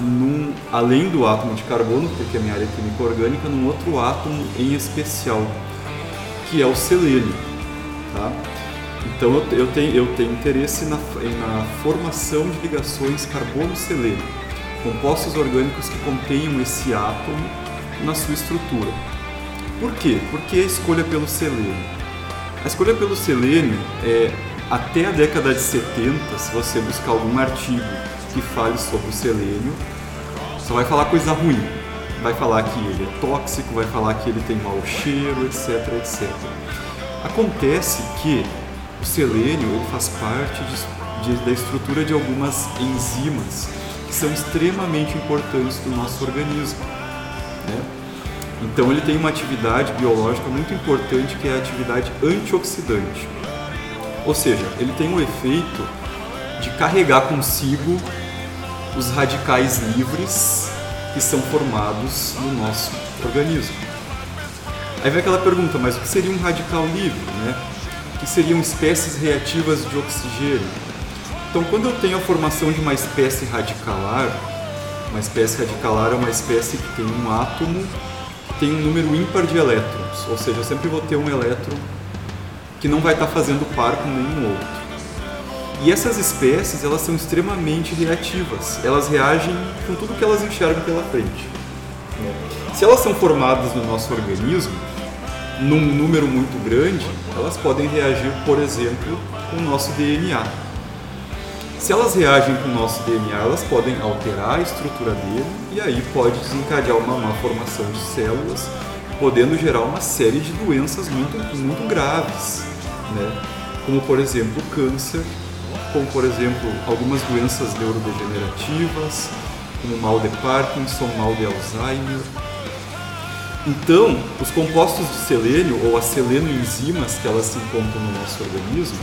num, além do átomo de carbono, porque a minha área é química orgânica, num outro átomo em especial, que é o selênio. Tá? Então eu, eu tenho, eu tenho interesse na, na formação de ligações carbono-selênio, compostos orgânicos que contenham esse átomo na sua estrutura. Por quê? Porque a escolha pelo selênio. A escolha pelo selênio é até a década de 70, se você buscar algum artigo que fale sobre o selênio, só vai falar coisa ruim. Vai falar que ele é tóxico, vai falar que ele tem mau cheiro, etc, etc. Acontece que o selênio ele faz parte de, de, da estrutura de algumas enzimas que são extremamente importantes do nosso organismo. Né? Então ele tem uma atividade biológica muito importante que é a atividade antioxidante. Ou seja, ele tem o efeito de carregar consigo os radicais livres que são formados no nosso organismo. Aí vem aquela pergunta, mas o que seria um radical livre? Né? O que seriam espécies reativas de oxigênio? Então, quando eu tenho a formação de uma espécie radicalar, uma espécie radicalar é uma espécie que tem um átomo que tem um número ímpar de elétrons, ou seja, eu sempre vou ter um elétron que não vai estar fazendo par com nenhum outro. E essas espécies, elas são extremamente reativas. Elas reagem com tudo que elas enxergam pela frente. Se elas são formadas no nosso organismo, num número muito grande, elas podem reagir, por exemplo, com o nosso DNA. Se elas reagem com o nosso DNA, elas podem alterar a estrutura dele e aí pode desencadear uma má formação de células, podendo gerar uma série de doenças muito, muito graves, né? como por exemplo câncer, como por exemplo algumas doenças neurodegenerativas, como mal de Parkinson, mal de Alzheimer. Então, os compostos de selênio ou as selenoenzimas que elas se encontram no nosso organismo,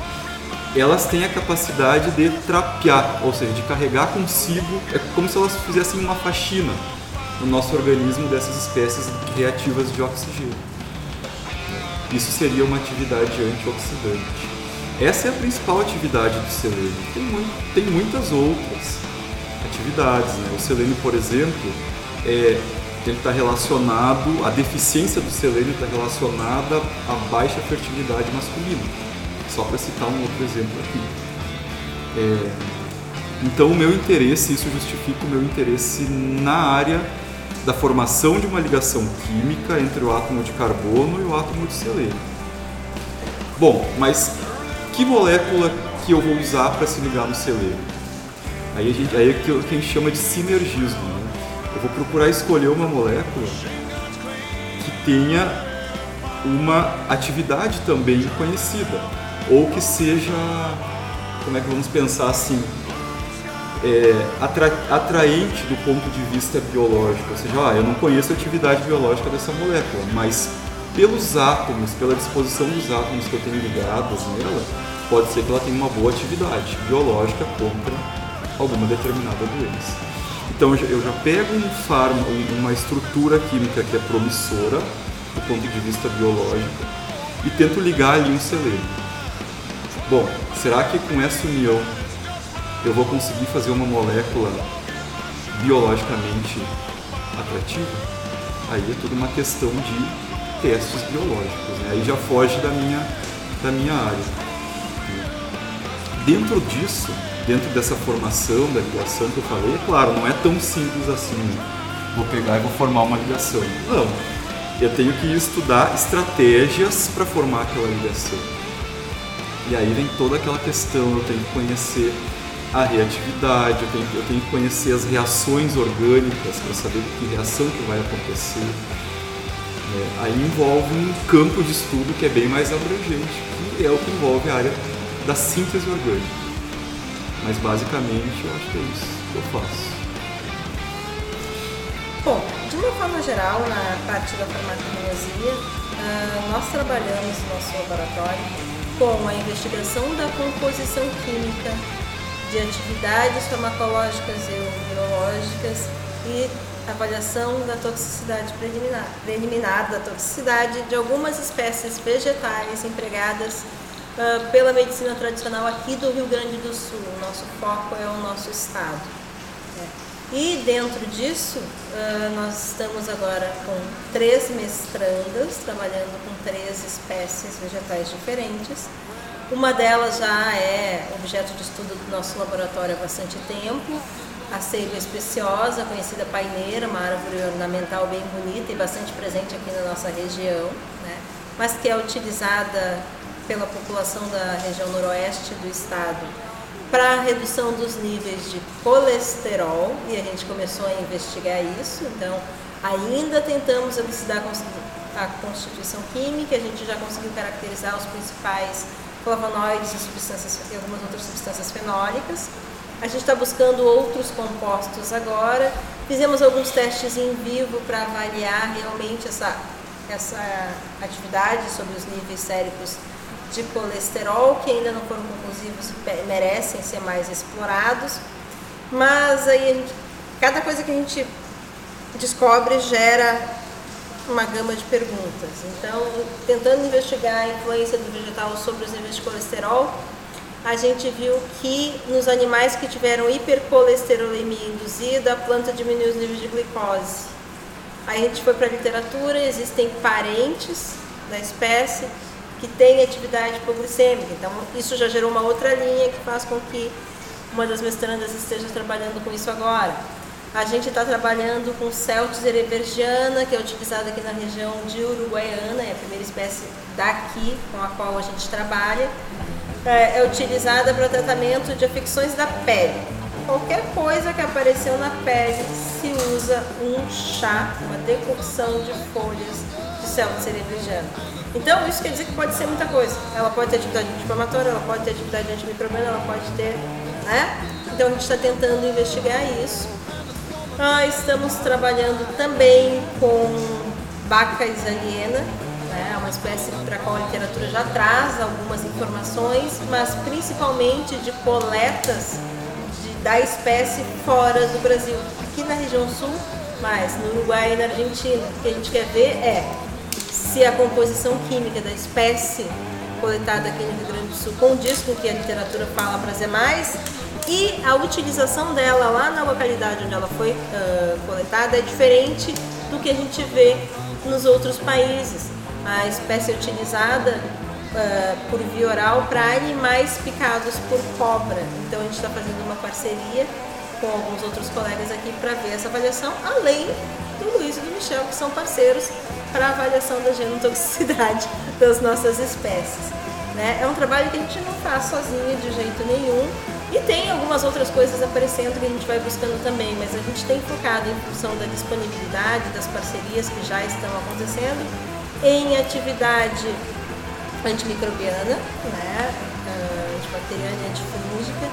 elas têm a capacidade de trapear, ou seja, de carregar consigo, é como se elas fizessem uma faxina no nosso organismo dessas espécies reativas de oxigênio. Isso seria uma atividade antioxidante. Essa é a principal atividade do selênio. Tem, muito, tem muitas outras atividades. Né? O selênio, por exemplo, é, ele está relacionado, a deficiência do selênio está relacionada à baixa fertilidade masculina. Só para citar um outro exemplo aqui. É, então, o meu interesse, isso justifica o meu interesse na área da formação de uma ligação química entre o átomo de carbono e o átomo de selênio. Bom, mas que molécula que eu vou usar para se ligar no selênio? Aí, a gente, aí é que, a gente chama de sinergismo. Né? Eu vou procurar escolher uma molécula que tenha uma atividade também conhecida, ou que seja, como é que vamos pensar assim, é, atra, atraente do ponto de vista biológico. Ou seja, ah, eu não conheço a atividade biológica dessa molécula, mas pelos átomos, pela disposição dos átomos que eu tenho ligados nela, pode ser que ela tenha uma boa atividade biológica contra alguma determinada doença. Então eu já pego um farma, uma estrutura química que é promissora do ponto de vista biológico e tento ligar ali um selênio. Bom, será que com essa união eu vou conseguir fazer uma molécula biologicamente atrativa? Aí é tudo uma questão de testes biológicos. Né? Aí já foge da minha, da minha área. Dentro disso, dentro dessa formação da ligação que eu falei, é claro, não é tão simples assim. Né? Vou pegar e vou formar uma ligação. Não. Eu tenho que estudar estratégias para formar aquela ligação. E aí vem toda aquela questão, eu tenho que conhecer a reatividade, eu tenho, eu tenho que conhecer as reações orgânicas para saber que reação que vai acontecer é, aí envolve um campo de estudo que é bem mais abrangente, que é o que envolve a área da síntese orgânica. Mas basicamente eu acho que é isso que eu faço. Bom, de uma forma geral, na parte da farmacologia, uh, nós trabalhamos no nosso laboratório com a investigação da composição química de atividades farmacológicas e biológicas e avaliação da toxicidade preliminar, preliminar da toxicidade de algumas espécies vegetais empregadas uh, pela medicina tradicional aqui do Rio Grande do Sul. O nosso foco é o nosso estado. É. E dentro disso, uh, nós estamos agora com três mestrandas, trabalhando com três espécies vegetais diferentes. Uma delas já é objeto de estudo do nosso laboratório há bastante tempo, a seiva especiosa, conhecida paineira, uma árvore ornamental bem bonita e bastante presente aqui na nossa região, né? mas que é utilizada pela população da região noroeste do estado para redução dos níveis de colesterol e a gente começou a investigar isso, então ainda tentamos elucidar a constituição química, a gente já conseguiu caracterizar os principais flavonoides e, substâncias, algumas outras substâncias fenólicas. A gente está buscando outros compostos agora. Fizemos alguns testes em vivo para avaliar realmente essa, essa atividade sobre os níveis séricos de colesterol, que ainda não foram conclusivos e merecem ser mais explorados. Mas aí gente, cada coisa que a gente descobre gera uma gama de perguntas. Então, tentando investigar a influência do vegetal sobre os níveis de colesterol, a gente viu que nos animais que tiveram hipercolesterolemia induzida, a planta diminuiu os níveis de glicose. Aí a gente foi para a literatura, existem parentes da espécie que têm atividade hipoglicêmica. Então, isso já gerou uma outra linha que faz com que uma das mestrandas esteja trabalhando com isso agora. A gente está trabalhando com Celtis erebergiana, que é utilizada aqui na região de Uruguaiana, é a primeira espécie daqui com a qual a gente trabalha. É, é utilizada para tratamento de afecções da pele. Qualquer coisa que apareceu na pele se usa um chá, uma decocção de folhas de Celtis erebergiana. Então, isso quer dizer que pode ser muita coisa. Ela pode ter atividade anti-inflamatória, ela pode ter atividade antimicrobiana, ela pode ter, né? Então, a gente está tentando investigar isso. Nós estamos trabalhando também com Baca isaliena, né, uma espécie para a qual a literatura já traz algumas informações, mas principalmente de coletas de, da espécie fora do Brasil. Aqui na região sul, mas no Uruguai e na Argentina. O que a gente quer ver é se a composição química da espécie coletada aqui no Rio Grande do Sul condiz com o que a literatura fala para as demais e a utilização dela lá na localidade onde ela foi uh, coletada é diferente do que a gente vê nos outros países. A espécie é utilizada uh, por via oral para animais picados por cobra. Então a gente está fazendo uma parceria com alguns outros colegas aqui para ver essa avaliação, além do Luiz e do Michel, que são parceiros para a avaliação da genotoxicidade [laughs] das nossas espécies. Né? É um trabalho que a gente não faz sozinho de jeito nenhum, e tem algumas outras coisas aparecendo que a gente vai buscando também, mas a gente tem focado em função da disponibilidade, das parcerias que já estão acontecendo, em atividade antimicrobiana, né, antibacteriana e antifúngica.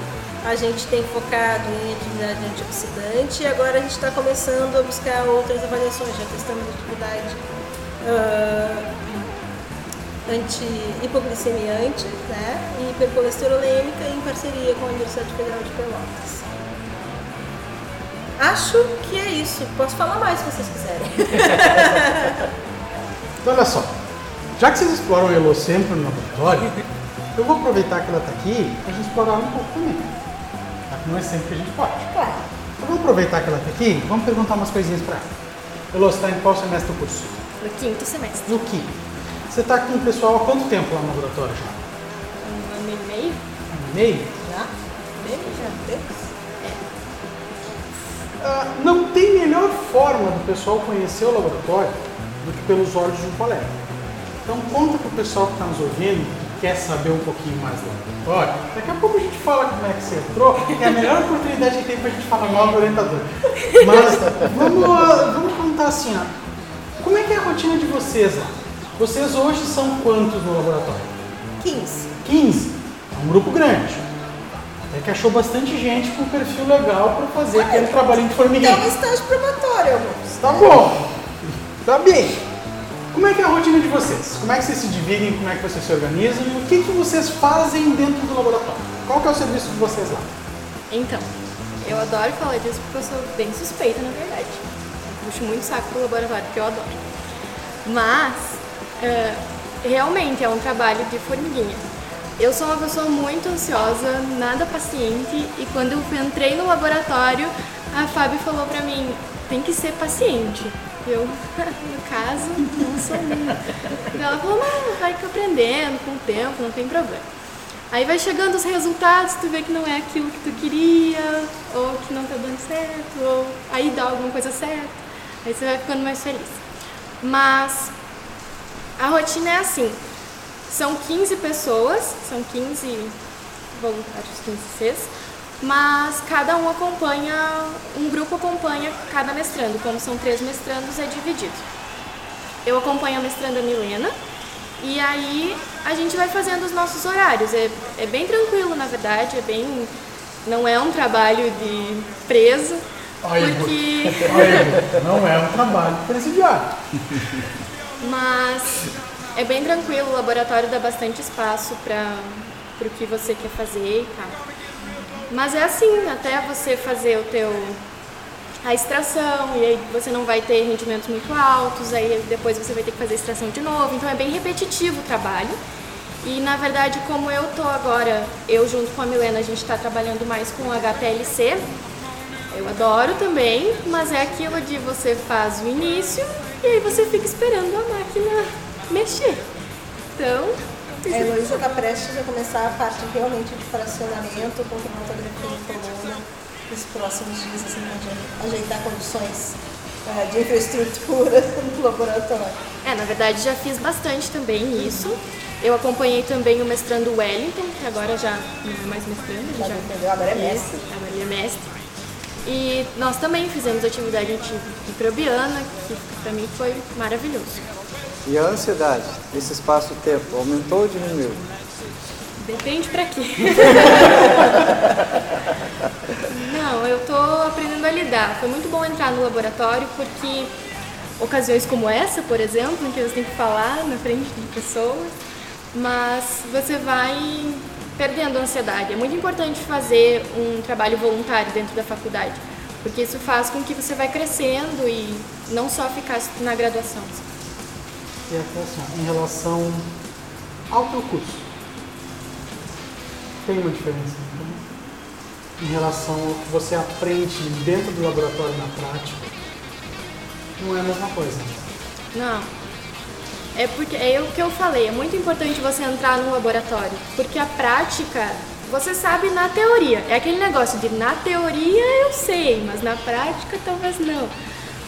A gente tem focado em atividade antioxidante e agora a gente está começando a buscar outras avaliações, já testamos atividade uh, anti-hipoglicemiante né, e hipercolesterolêmica em parceria com a Universidade Federal de Pelotas. Acho que é isso. Posso falar mais se vocês quiserem. [laughs] então, olha só. Já que vocês exploram o Elo sempre no laboratório, eu vou aproveitar que ela está aqui para a gente explorar um pouco também. Tá? Não é sempre que a gente pode. Claro. Então, vamos aproveitar que ela está aqui vamos perguntar umas coisinhas para ela. Elo, você está em qual semestre do curso? No quinto semestre. No quinto. Você está com o pessoal há quanto tempo lá no laboratório já? Um ano e meio. Um ano e meio? Já? Bem, já temos. É. Ah, não tem melhor forma do pessoal conhecer o laboratório do que pelos olhos de um colega. Então conta para o pessoal que está nos ouvindo, que quer saber um pouquinho mais do laboratório. Daqui a pouco a gente fala como é que você entrou, é a melhor oportunidade que tem para a gente falar mal do orientador. Mas [laughs] vamos, vamos contar assim, ó. como é que é a rotina de vocês lá? Vocês hoje são quantos no laboratório? 15. 15? É um grupo grande. Até que achou bastante gente com perfil legal para fazer Olha, aquele trabalhinho de formiguinha. É um estágio probatório, alguns. Tá bom. Tá bem. Como é que é a rotina de vocês? Como é que vocês se dividem? Como é que vocês se organizam? E o que, que vocês fazem dentro do laboratório? Qual que é o serviço de vocês lá? Então, eu adoro falar disso porque eu sou bem suspeita, na verdade. Eu puxo muito saco pro laboratório, porque eu adoro. Mas, é, realmente é um trabalho de formiguinha. Eu sou uma pessoa muito ansiosa, nada paciente, e quando eu entrei no laboratório, a Fábio falou pra mim: tem que ser paciente. Eu, [laughs] no caso, não sou muito. Ela falou: não, vai que aprendendo com o tempo, não tem problema. Aí vai chegando os resultados, tu vê que não é aquilo que tu queria, ou que não tá dando certo, ou aí dá alguma coisa certa. Aí você vai ficando mais feliz. Mas a rotina é assim. São 15 pessoas, são 15 voluntários, 15 Cs, mas cada um acompanha, um grupo acompanha cada mestrando. Como são três mestrandos, é dividido. Eu acompanho a mestranda Milena, e aí a gente vai fazendo os nossos horários. É, é bem tranquilo, na verdade, é bem. Não é um trabalho de preso, Olha, porque. olha, não é um trabalho presidiário. [laughs] Mas é bem tranquilo, o laboratório dá bastante espaço para o que você quer fazer e tal. Mas é assim, até você fazer o teu a extração e aí você não vai ter rendimentos muito altos, aí depois você vai ter que fazer a extração de novo, então é bem repetitivo o trabalho. E na verdade, como eu tô agora, eu junto com a Milena, a gente está trabalhando mais com HPLC. Eu adoro também, mas é aquilo de você faz o início e aí você fica esperando a máquina mexer. Então, A Heloísa está prestes a começar a parte realmente de fracionamento com cromatografia em coluna nos próximos dias, assim, para ajeitar condições eh, de infraestrutura [laughs] no laboratório. É, na verdade já fiz bastante também isso. Eu acompanhei também o mestrando Wellington, que agora já não é mais mestrando, Já já entendeu? Agora é mestre. Isso, agora ele é mestre. E nós também fizemos atividade antimicrobiana, que para mim foi maravilhoso. E a ansiedade, esse espaço-tempo, aumentou ou diminuiu? Depende pra quê. [laughs] Não, eu tô aprendendo a lidar. Foi muito bom entrar no laboratório porque ocasiões como essa, por exemplo, em que você tem que falar na frente de pessoas, mas você vai perdendo a ansiedade. É muito importante fazer um trabalho voluntário dentro da faculdade, porque isso faz com que você vai crescendo e não só ficar na graduação. E até assim, em relação ao teu curso, tem uma diferença então, em relação ao que você aprende dentro do laboratório na prática. Não é a mesma coisa. Não. É porque é o que eu falei, é muito importante você entrar no laboratório, porque a prática você sabe na teoria. É aquele negócio de na teoria eu sei, mas na prática talvez não.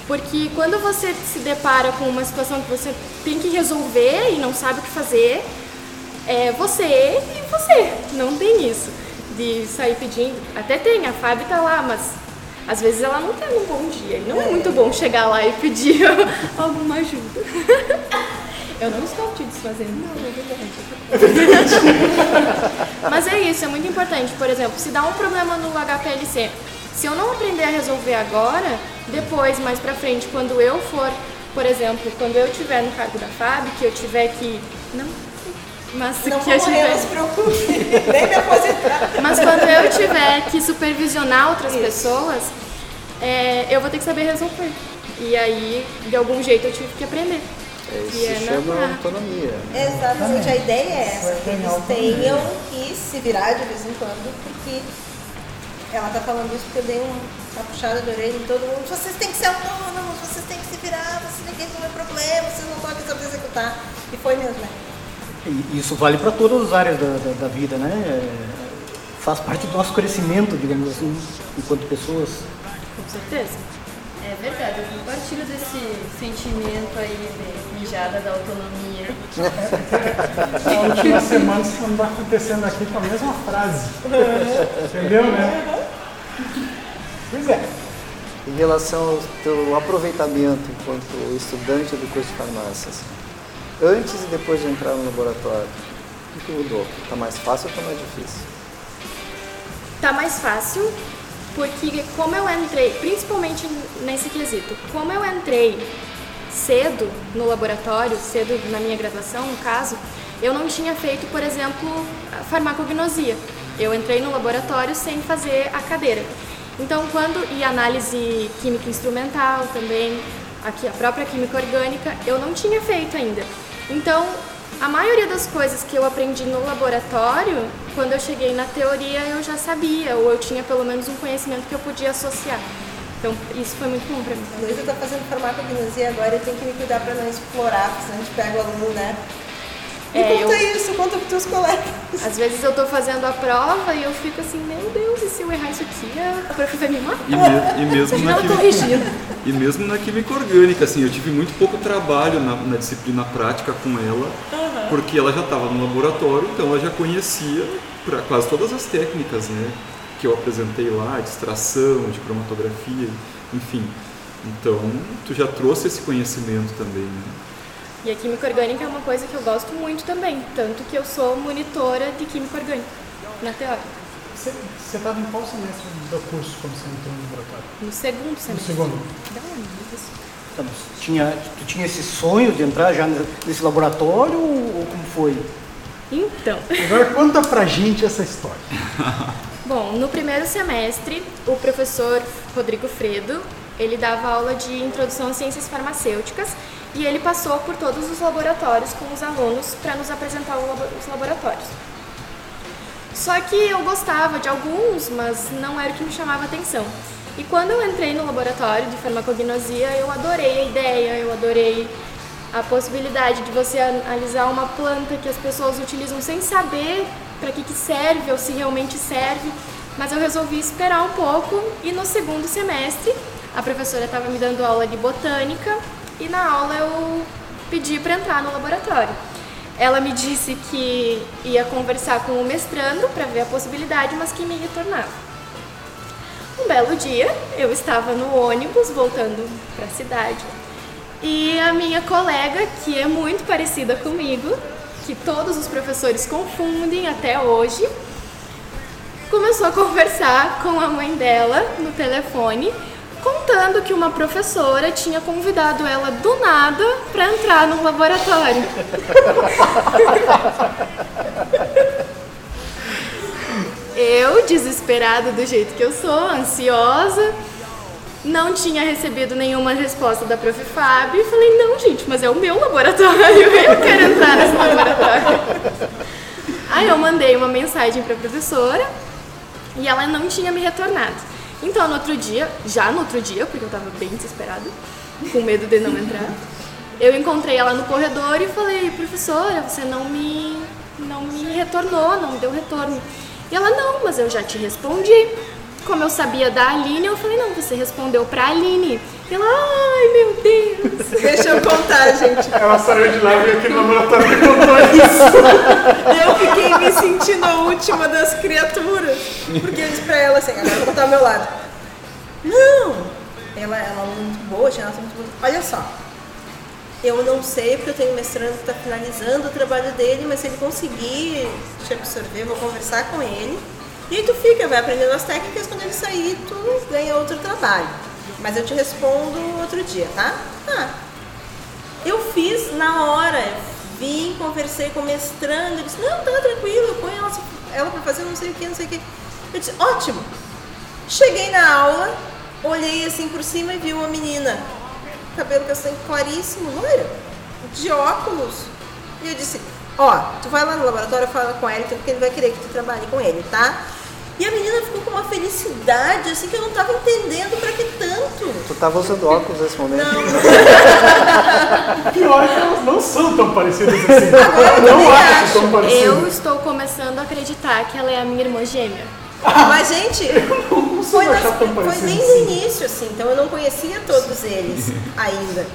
Porque quando você se depara com uma situação que você tem que resolver e não sabe o que fazer, é você e você. Não tem isso de sair pedindo. Até tem, a Fábio tá lá, mas às vezes ela não tá num bom dia. E não é muito bom chegar lá e pedir [laughs] alguma ajuda. [laughs] Eu não estou te desfazendo. Não, é verdade. [laughs] Mas é isso, é muito importante. Por exemplo, se dá um problema no HPLC, se eu não aprender a resolver agora, depois, mais pra frente, quando eu for, por exemplo, quando eu estiver no cargo da Fábio, que eu tiver que. Não, mas Não que eu tiver. não se preocupe. [laughs] Nem me aposentar. Mas quando eu tiver que supervisionar outras pessoas, é, eu vou ter que saber resolver. E aí, de algum jeito, eu tive que aprender. É, Isso é se na chama autonomia. Exatamente, a ideia é essa, que eles tenham que se virar de vez em quando, porque ela tá falando isso porque eu dei um- uma puxada de orelha em todo mundo. Vocês têm que ser autônomos, vocês têm que se virar, vocês têm que resolver problemas, vocês não podem saber executar. E foi mesmo, né? E isso vale para todas as áreas da, da, da vida, né? É, Faz parte do nosso crescimento, digamos assim, enquanto pessoas. Com certeza. É verdade, eu compartilho desse sentimento aí de mijada da autonomia. [laughs] Na última semana isso não está acontecendo aqui com a mesma frase. Entendeu, né? Pois é. Em relação ao teu aproveitamento enquanto estudante do curso de farmácia, assim, antes e depois de entrar no laboratório, o que mudou? Está mais fácil ou está mais difícil? Tá mais fácil, porque como eu entrei, principalmente nesse quesito, como eu entrei cedo no laboratório, cedo na minha graduação, no caso, eu não tinha feito, por exemplo, farmacognosia. Eu entrei no laboratório sem fazer a cadeira. Então, quando e análise química instrumental também, aqui a própria química orgânica, eu não tinha feito ainda. Então, a maioria das coisas que eu aprendi no laboratório, quando eu cheguei na teoria, eu já sabia, ou eu tinha pelo menos um conhecimento que eu podia associar. Então, isso foi muito bom pra mim. Luísa está fazendo farmacognosia agora e tem que me cuidar para não explorar, senão a gente pega o aluno, né? Me É, conta eu- isso, conta pros teus colegas. Às vezes eu tô fazendo a prova e eu fico assim, meu Deus, e se eu errar isso aqui, a prof vai me matar. E, me- e mesmo [laughs] na química, e mesmo na química orgânica, assim, eu tive muito pouco trabalho na, na disciplina prática com ela, porque ela já estava no laboratório, então ela já conhecia pra quase todas as técnicas, né, que eu apresentei lá, de extração, de cromatografia, enfim. Então, tu já trouxe esse conhecimento também, né? E a química orgânica é uma coisa que eu gosto muito também, tanto que eu sou monitora de química orgânica na teórica, Você estava em qual semestre do curso quando você entrou no laboratório? no segundo No semestre. segundo. Dá uma olhada isso. Então, tinha, tu tinha esse sonho de entrar já nesse laboratório ou ou como foi? Então, Agora conta pra gente essa história. [laughs] Bom, no primeiro semestre, o professor Rodrigo Fredo, ele dava aula de introdução às ciências farmacêuticas e ele passou por todos os laboratórios com os alunos para nos apresentar os laboratórios. Só que eu gostava de alguns, mas não era o que me chamava atenção. E quando eu entrei no laboratório de farmacognosia, eu adorei a ideia, eu adorei a possibilidade de você analisar uma planta que as pessoas utilizam sem saber para que, que serve ou se realmente serve. Mas eu resolvi esperar um pouco e no segundo semestre a professora estava me dando aula de botânica e na aula eu pedi para entrar no laboratório. Ela me disse que ia conversar com o mestrando para ver a possibilidade, mas que me retornava. Um belo dia, eu estava no ônibus voltando para a cidade e a minha colega, que é muito parecida comigo, que todos os professores confundem até hoje, começou a conversar com a mãe dela no telefone, contando que uma professora tinha convidado ela do nada para entrar no laboratório. Eu, desesperada do jeito que eu sou, ansiosa, não tinha recebido nenhuma resposta da Prof. Fábio e falei, não, gente, mas é o meu laboratório, [laughs] eu quero entrar nesse laboratório. Aí eu mandei uma mensagem para a professora e ela não tinha me retornado. Então, no outro dia, já no outro dia, porque eu estava bem desesperada, com medo de não entrar, eu encontrei ela no corredor e falei, professora, você não me, não me retornou, não me deu retorno. E ela, não, mas eu já te respondi. Como eu sabia da Aline, eu falei, não, você respondeu pra Aline. E ela, ai meu Deus. [laughs] Deixa eu contar, gente. Ela saiu de lá e veio aqui no laboratório e contou [laughs] isso. Eu fiquei me sentindo a última das criaturas. Porque eu disse pra ela assim, agora eu vou botar ao meu lado. Não! Ela é uma aluna muito boa, tinha nota muito boa. Olha só. Eu não sei porque eu tenho um mestrando que está finalizando o trabalho dele, mas se ele conseguir te absorver, eu vou conversar com ele. E aí tu fica, vai aprendendo as técnicas, quando ele sair, tu ganha outro trabalho. Mas eu te respondo outro dia, tá? Tá. Eu fiz na hora, vim, conversei com o mestrando, ele disse, não, tá tranquilo, ponho ela, ela pra fazer não sei o que, não sei o que. Eu disse, ótimo. Cheguei na aula, olhei assim por cima e vi uma menina, cabelo castanho claríssimo, loira, de óculos. E eu disse, ó, tu vai lá no laboratório, fala com ele, porque ele vai querer que tu trabalhe com ele, tá? E a menina ficou com uma felicidade, assim, que eu não tava entendendo pra que tanto. Tu tava usando óculos nesse momento? Não, [laughs] Pior é que elas não são tão parecidas assim. Eu também não acho acho. tão parecidas. Eu estou começando a acreditar que ela é a minha irmã gêmea. Mas, gente, consigo foi, nas- achar tão foi parecido bem assim. no início, assim, então eu não conhecia todos eles [laughs] ainda.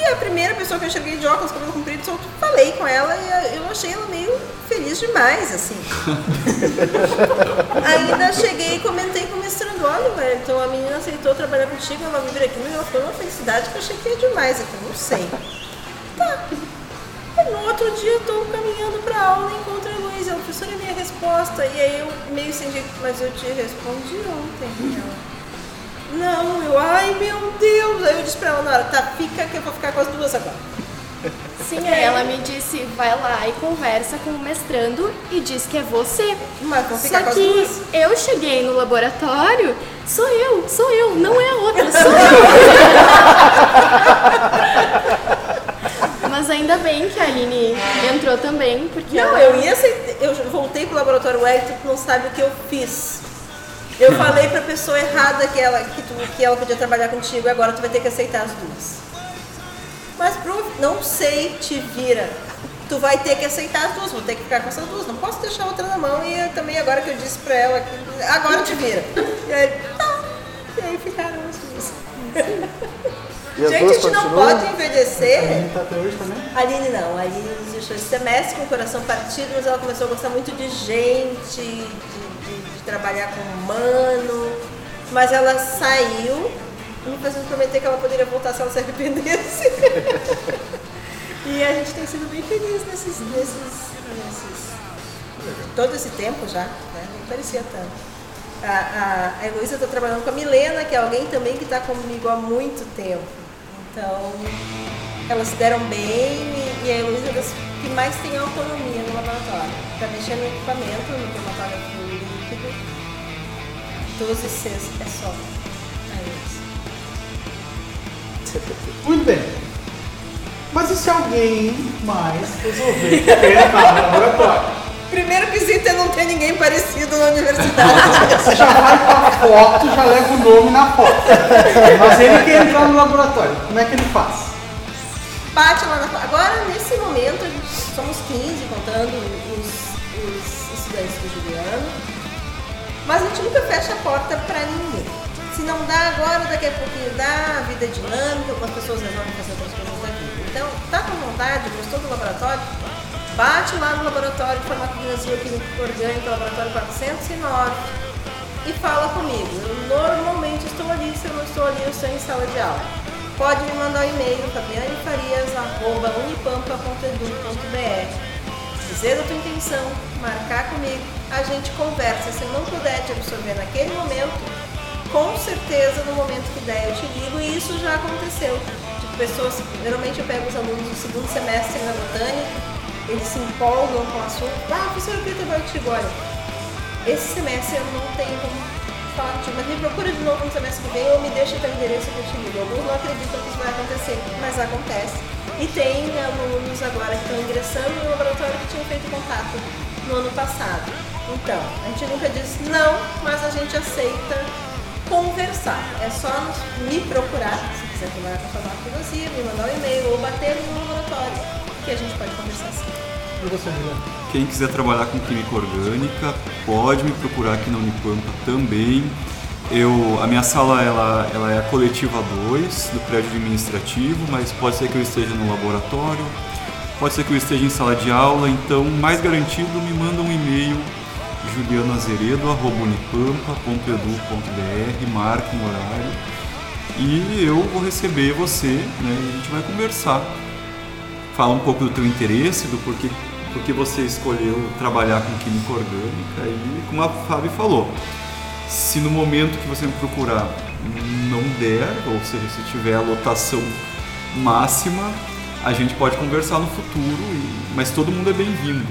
E a primeira pessoa que eu enxerguei de óculos, cabelo comprido, só falei com ela e eu achei ela meio feliz demais, assim. [laughs] ainda cheguei e comentei com o mestrando, olha, velho, então a menina aceitou trabalhar contigo, ela vai vir aqui, mas ela ficou numa felicidade que eu achei que ia demais aqui, não sei. Tá. E no outro dia eu tô caminhando pra aula e encontro a Luísa. A professora é minha resposta. E aí eu meio sem jeito, mas eu te respondi ontem. Ela, Não, eu, ai meu Deus. Aí eu disse pra ela na hora, tá, fica que eu vou ficar com as duas agora. Sim, aí ela me disse, vai lá e conversa com o mestrando e diz que é você. Mas vou ficar Só com as que duas. eu cheguei no laboratório, sou eu, sou eu, não é a outra, sou eu. Mas ainda bem que a Aline entrou também, porque Não, ela- eu ia aceitar. Eu voltei pro laboratório tu não sabe o que eu fiz. Eu falei pra pessoa errada que ela, que, tu, que ela podia trabalhar contigo e agora tu vai ter que aceitar as duas. Mas, prof, não sei, te vira. tu vai ter que aceitar as duas, vou ter que ficar com essas duas, não posso deixar a outra na mão. E também, agora que eu disse pra ela, que agora te vira. E aí, tá. E aí ficaram as duas. E Gente, a gente não pode envelhecer. A Aline tá até hoje também? A Aline não, a Aline nos deixou esse semestre com o coração partido, mas ela começou a gostar muito de gente, de, de- de trabalhar com humano. Mas ela saiu, me fazendo prometer que ela poderia voltar se ela se arrependesse. [laughs] e a gente tem sido bem feliz nesses, nesses, nesses todo esse tempo já, né? Nem parecia tanto. A, a, a Heloísa está trabalhando com a Milena, que é alguém também que está comigo há muito tempo. Então, elas se deram bem e, e a Heloísa é das que mais tem autonomia no laboratório. Para mexer no equipamento, no cromatógrafo líquido, 12 Cs é só a [laughs] Heloísa. Muito bem. Mas e se alguém mais resolver entrar no laboratório? Primeiro quesito é não ter ninguém parecido na universidade. [laughs] Você já vai com a foto, já leva o nome na foto. Mas ele quer entrar no laboratório. Como é que ele faz? Bate lá na. Agora, nesse momento, somos 15, contando Mas a gente nunca fecha a porta para ninguém. Se não dá agora, daqui a pouquinho dá, a vida é dinâmica, algumas pessoas resolvem fazer outras coisas vida. Então, tá com vontade, gostou do laboratório? Bate lá no laboratório de farmacognosia química orgânica, laboratório 409, e fala comigo. Eu normalmente estou ali, se eu não estou ali, eu estou em sala de aula. Pode me mandar um e-mail, fabianefarias.unipampa.edu.br Dizer a tua intenção, marcar comigo, a gente conversa. Se eu não puder te absorver naquele momento, com certeza no momento que der eu te ligo e isso já aconteceu. Tipo, pessoas, geralmente eu pego os alunos do segundo semestre na botânica, eles se empolgam com o assunto. Ah, professor, eu queria trabalhar contigo, olha. Esse semestre eu não tenho como falar contigo, mas me procura de novo no semestre que vem ou me deixa teu endereço que eu te ligo. Alguns não acreditam que isso vai acontecer, mas acontece. E tem alunos agora que estão ingressando no laboratório que tinham feito contato no ano passado. Então, a gente nunca diz não, mas a gente aceita conversar. É só me procurar, se quiser trabalhar com a farmacologia, me mandar um e-mail ou bater no laboratório, que a gente pode conversar sim. E você? Quem quiser trabalhar com química orgânica pode me procurar aqui na Unipampa também. Eu, a minha sala ela, ela é a coletiva 2 do prédio administrativo, mas pode ser que eu esteja no laboratório, pode ser que eu esteja em sala de aula, então mais garantido me manda um e-mail julianoazeredo.unipampa.edu.br, marque um horário e eu vou receber você né, e a gente vai conversar. Fala um pouco do teu interesse, do porquê, porquê você escolheu trabalhar com química orgânica e como a Fábio falou, se no momento que você procurar não der, ou seja, se tiver a lotação máxima, a gente pode conversar no futuro, e- mas todo mundo é bem-vindo,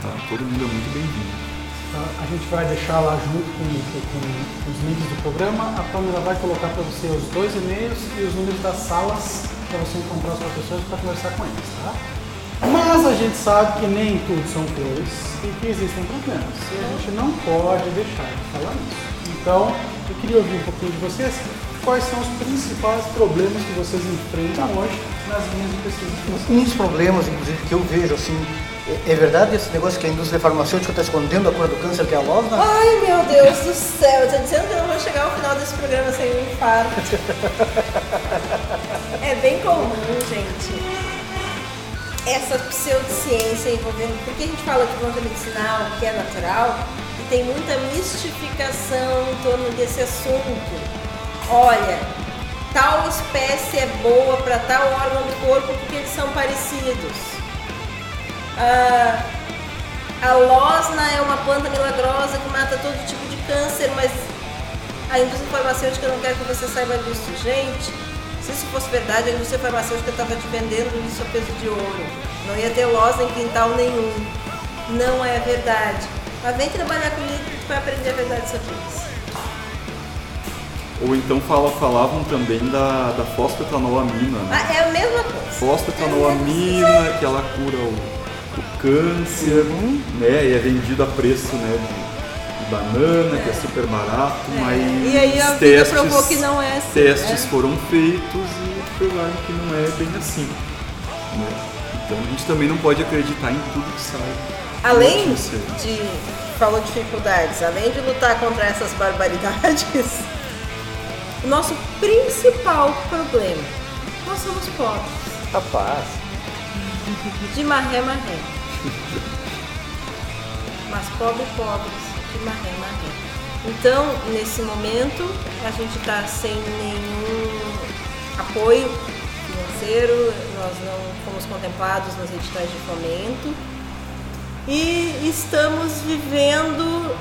tá? Todo mundo é muito bem-vindo. Tá? A gente vai deixar lá junto com, com- os links do programa. A Pamela vai colocar para você os dois e-mails e os números das salas para você encontrar os professores para conversar com eles, tá? Mas a gente sabe que nem tudo são flores e que existem problemas. E a gente não pode deixar de falar isso. Então, eu queria ouvir um pouquinho de vocês. Quais são os principais problemas que vocês enfrentam hoje nas linhas de pesquisa? Um dos problemas, inclusive, que eu vejo, assim, é, é verdade esse negócio que a indústria farmacêutica está escondendo a cura do câncer, que é a Losna? Ai meu Deus do céu, eu tô dizendo que eu não vou chegar ao final desse programa sem um infarto. É bem comum, gente, essa pseudociência envolvendo. Porque a gente fala de planta medicinal, que é natural, tem muita mistificação em torno desse assunto. Olha, tal espécie é boa para tal órgão do corpo porque eles são parecidos. Ah, a losna é uma planta milagrosa que mata todo tipo de câncer, mas a indústria farmacêutica não quer que você saiba disso. Gente, se isso fosse verdade, a indústria farmacêutica estava te vendendo isso a peso de ouro. Não ia ter losna em quintal nenhum. Não é verdade. Mas vem trabalhar comigo vai aprender a verdade sobre isso. Ou então fala, falavam também da, da fosfetanolamina, né? Ah, é a mesma coisa. fosfetanolamina, que ela cura o, o câncer, né? E é vendido a preço né, de, banana, que é super barato, mas E aí a vida provou que não é assim, testes né? foram feitos e provaram que não é bem assim. né? Então a gente também não pode acreditar em tudo que sai. Além de, falou dificuldades, além de lutar contra essas barbaridades, [laughs] o nosso principal problema, nós somos pobres. Rapaz, De maré, maré. Mas pobre, pobres, de maré, maré. Então, nesse momento, a gente está sem nenhum apoio financeiro, nós não fomos contemplados nos editais de fomento e estamos vivendo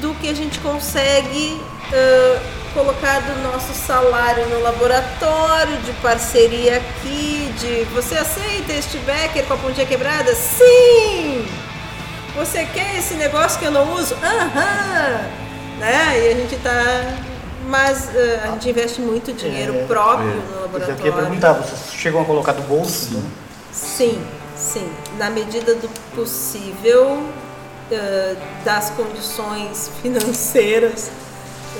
do que a gente consegue ãh, colocar do nosso salário no laboratório, de parceria aqui, de você aceita este Becker com a pontinha quebrada? Sim! Você quer esse negócio que eu não uso? Aham! Né? E a gente tá. Mas ãh, a gente investe muito dinheiro É, próprio é. no Eu laboratório. queria perguntar, vocês chegam a colocar do bolso? Sim. né? Sim, sim. Na medida do possível, eh, das condições [laughs] financeiras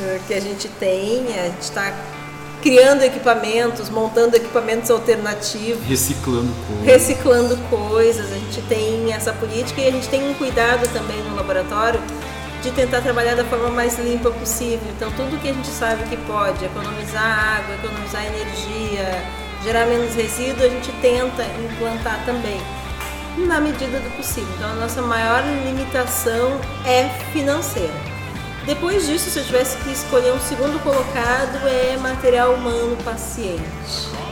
eh, que a gente tem, a gente está criando equipamentos, montando equipamentos alternativos, Reciclando coisas. reciclando coisas. A gente tem essa política e a gente tem um cuidado também no laboratório de tentar trabalhar da forma mais limpa possível. Então, tudo que a gente sabe que pode, economizar água, economizar energia, gerar menos resíduo, a gente tenta implantar também, na medida do possível. Então, a nossa maior limitação é financeira. Depois disso, se eu tivesse que escolher um segundo colocado, é material humano paciente.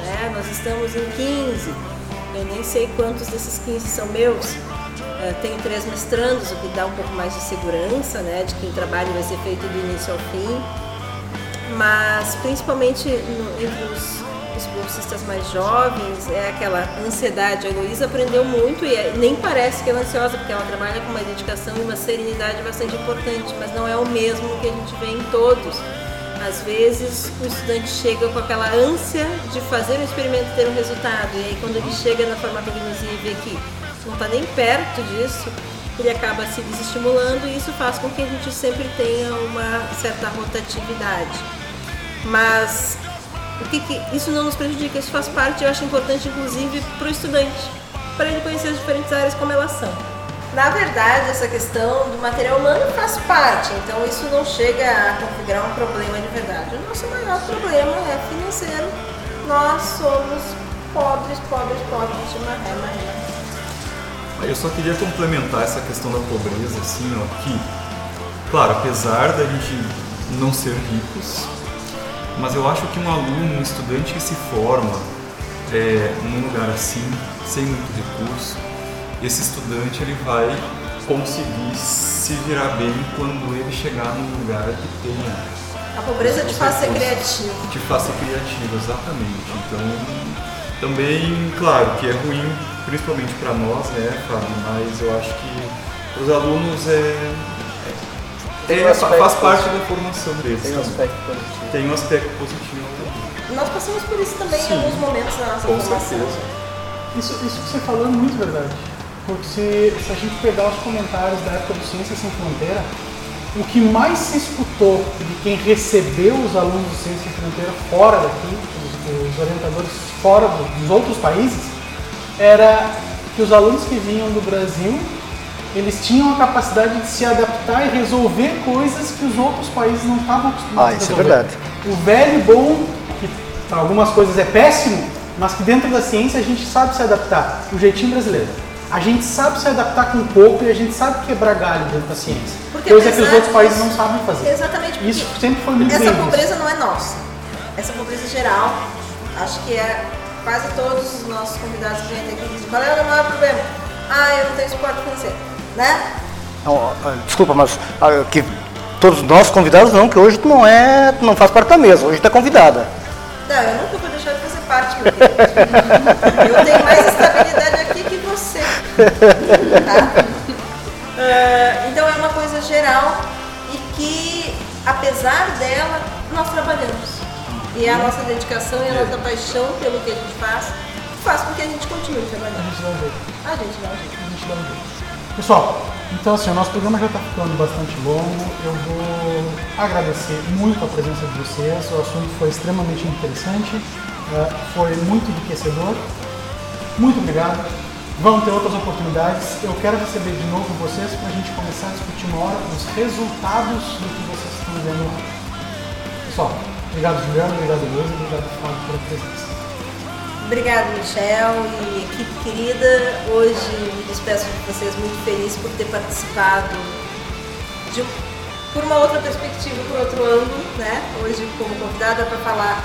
né? Nós estamos em 15, eu nem sei quantos desses 15 são meus. Eh, tenho três mestrandos, o que dá um pouco mais de segurança, né, de que o trabalho vai ser feito do início ao fim. Mas, principalmente no- entre os, os bolsistas mais jovens, é aquela ansiedade. A Heloísa aprendeu muito e é- nem parece que ela é ansiosa, porque ela trabalha com uma dedicação e uma serenidade bastante importante, mas não é o mesmo que a gente vê em todos. Às vezes o estudante chega com aquela ânsia de fazer um experimento e ter um resultado, e aí quando ele chega na farmacognosia e vê que não está nem perto disso, ele acaba se desestimulando e isso faz com que a gente sempre tenha uma certa rotatividade. Mas o que que- isso não nos prejudica, isso faz parte, eu acho importante inclusive para o estudante, para ele conhecer as diferentes áreas como elas são. Na verdade, essa questão do material humano faz parte, então isso não chega a configurar um problema de verdade. O nosso maior problema é financeiro. Nós somos pobres, pobres, pobres de maré, maré. Aí Eu só queria complementar essa questão da pobreza, assim, ó, que, claro, apesar da gente não ser ricos, mas eu acho que um aluno, um estudante que se forma é, num lugar assim, sem muito recurso, esse estudante ele vai conseguir se virar bem quando ele chegar num lugar que tenha A pobreza te faz ser criativo. te faça criativo, exatamente. Então, também, claro, que é ruim, principalmente para nós, né, Fábio, mas eu acho que os alunos é, é, um faz parte da formação deles. tem um aspecto positivo. Tem um aspecto positivo também. Nós passamos por isso também Sim, em alguns momentos da nossa Com formação. certeza. Isso, isso que você falou é muito verdade. Porque se, se a gente pegar os comentários da época do Ciência Sem Fronteira, o que mais se escutou de quem recebeu os alunos do Ciência Sem Fronteira fora daqui, os, os orientadores fora do- dos outros países, era que os alunos que vinham do Brasil, eles tinham a capacidade de se adaptar e resolver coisas que os outros países não estavam acostumados Ah, isso a é verdade. O velho bom, que para algumas coisas é péssimo, mas que dentro da ciência a gente sabe se adaptar. O jeitinho brasileiro. A gente sabe se adaptar com pouco e a gente sabe quebrar galho dentro da ciência. Porque coisa que os outros países não sabem fazer. Exatamente. Isso sempre foi muito Essa visto. pobreza não é nossa. Essa pobreza geral, acho que é quase todos os nossos convidados que vêm aqui dizem, qual é o maior problema? Ah, eu não tenho suporte financeiro. Né? Não, desculpa, mas ah, que todos nós convidados não, que hoje tu não é, tu não faz parte da mesa, hoje tu é convidada. Não, eu nunca vou deixar de fazer parte, meu querido. Eu tenho mais estabilidade aqui que você. Tá? Ah, então é uma coisa geral e que, apesar dela, nós trabalhamos. E é a nossa dedicação e a nossa paixão pelo que a gente faz faz com que a gente continue A trabalhando. A gente dá um jeito. A gente dá um jeito. Pessoal, então assim, o nosso programa já está ficando bastante longo. Eu vou agradecer muito a presença de vocês. O assunto foi extremamente interessante, eh, foi muito enriquecedor. Muito obrigado. Vão ter outras oportunidades. Eu quero receber de novo vocês para a gente começar a discutir uma hora os resultados do que vocês estão vendo lá. Pessoal, obrigado Juliana, obrigado Luiz, obrigado Fábio pela presença. Obrigada, Michel e equipe querida. Hoje me despeço de vocês muito feliz por ter participado de, por uma outra perspectiva, por outro ângulo, né? Hoje como convidada para falar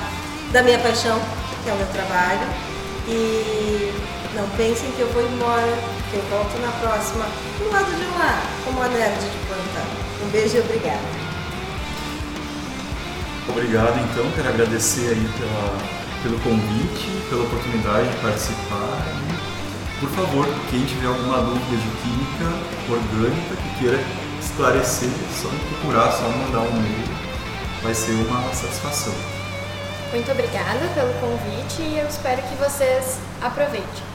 da minha paixão, que é o meu trabalho. E não pensem que eu vou embora, que eu volto na próxima, do lado de lá, como a nerd de plantão. Um beijo e obrigada. Obrigado, então. Quero agradecer aí pela, pelo convite, pela oportunidade de participar. Por favor, quem tiver alguma dúvida de química orgânica que queira esclarecer, é só me procurar, só mandar um e-mail. Vai ser uma satisfação. Muito obrigada pelo convite e eu espero que vocês aproveitem.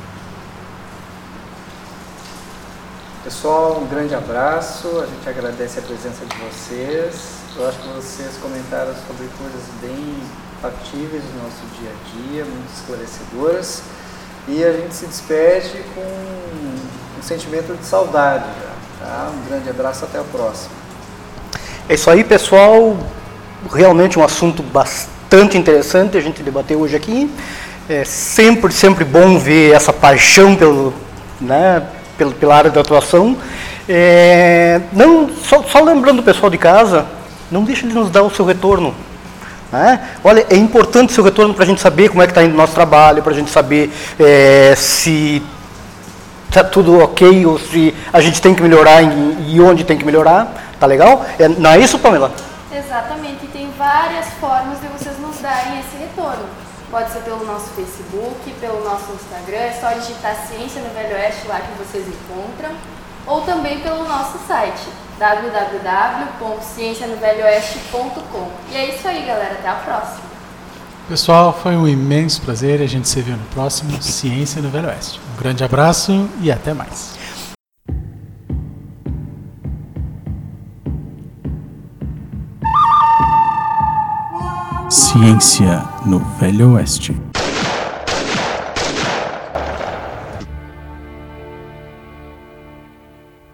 Pessoal, um grande abraço. A gente agradece a presença de vocês. Eu acho que vocês comentaram sobre coisas bem factíveis do nosso dia a dia, muito esclarecedoras. E a gente se despede com um sentimento de saudade. Já, tá? Um grande abraço, até a próxima. É isso aí, pessoal. Realmente um assunto bastante interessante a gente debater hoje aqui. É sempre, sempre bom ver essa paixão pelo, né, pelo, pela área da atuação. É, não, só, só lembrando o pessoal de casa, não deixe de nos dar o seu retorno. Né? Olha, é importante seu retorno para a gente saber como é que está indo o nosso trabalho, para a gente saber é, se está tudo ok ou se a gente tem que melhorar e, e onde tem que melhorar. Tá legal? É, não é isso, Pamela? Exatamente, tem várias formas de vocês nos darem esse retorno. Pode ser pelo nosso Facebook, pelo nosso Instagram, é só digitar Ciência no Velho Oeste lá que vocês encontram, ou também pelo nosso site www.ciencianovelhooeste.com. E é isso aí, galera, até a próxima. Pessoal, foi um imenso prazer a gente se vê no próximo Ciência no Velho Oeste. Um grande abraço e até mais. Ciência no Velho Oeste.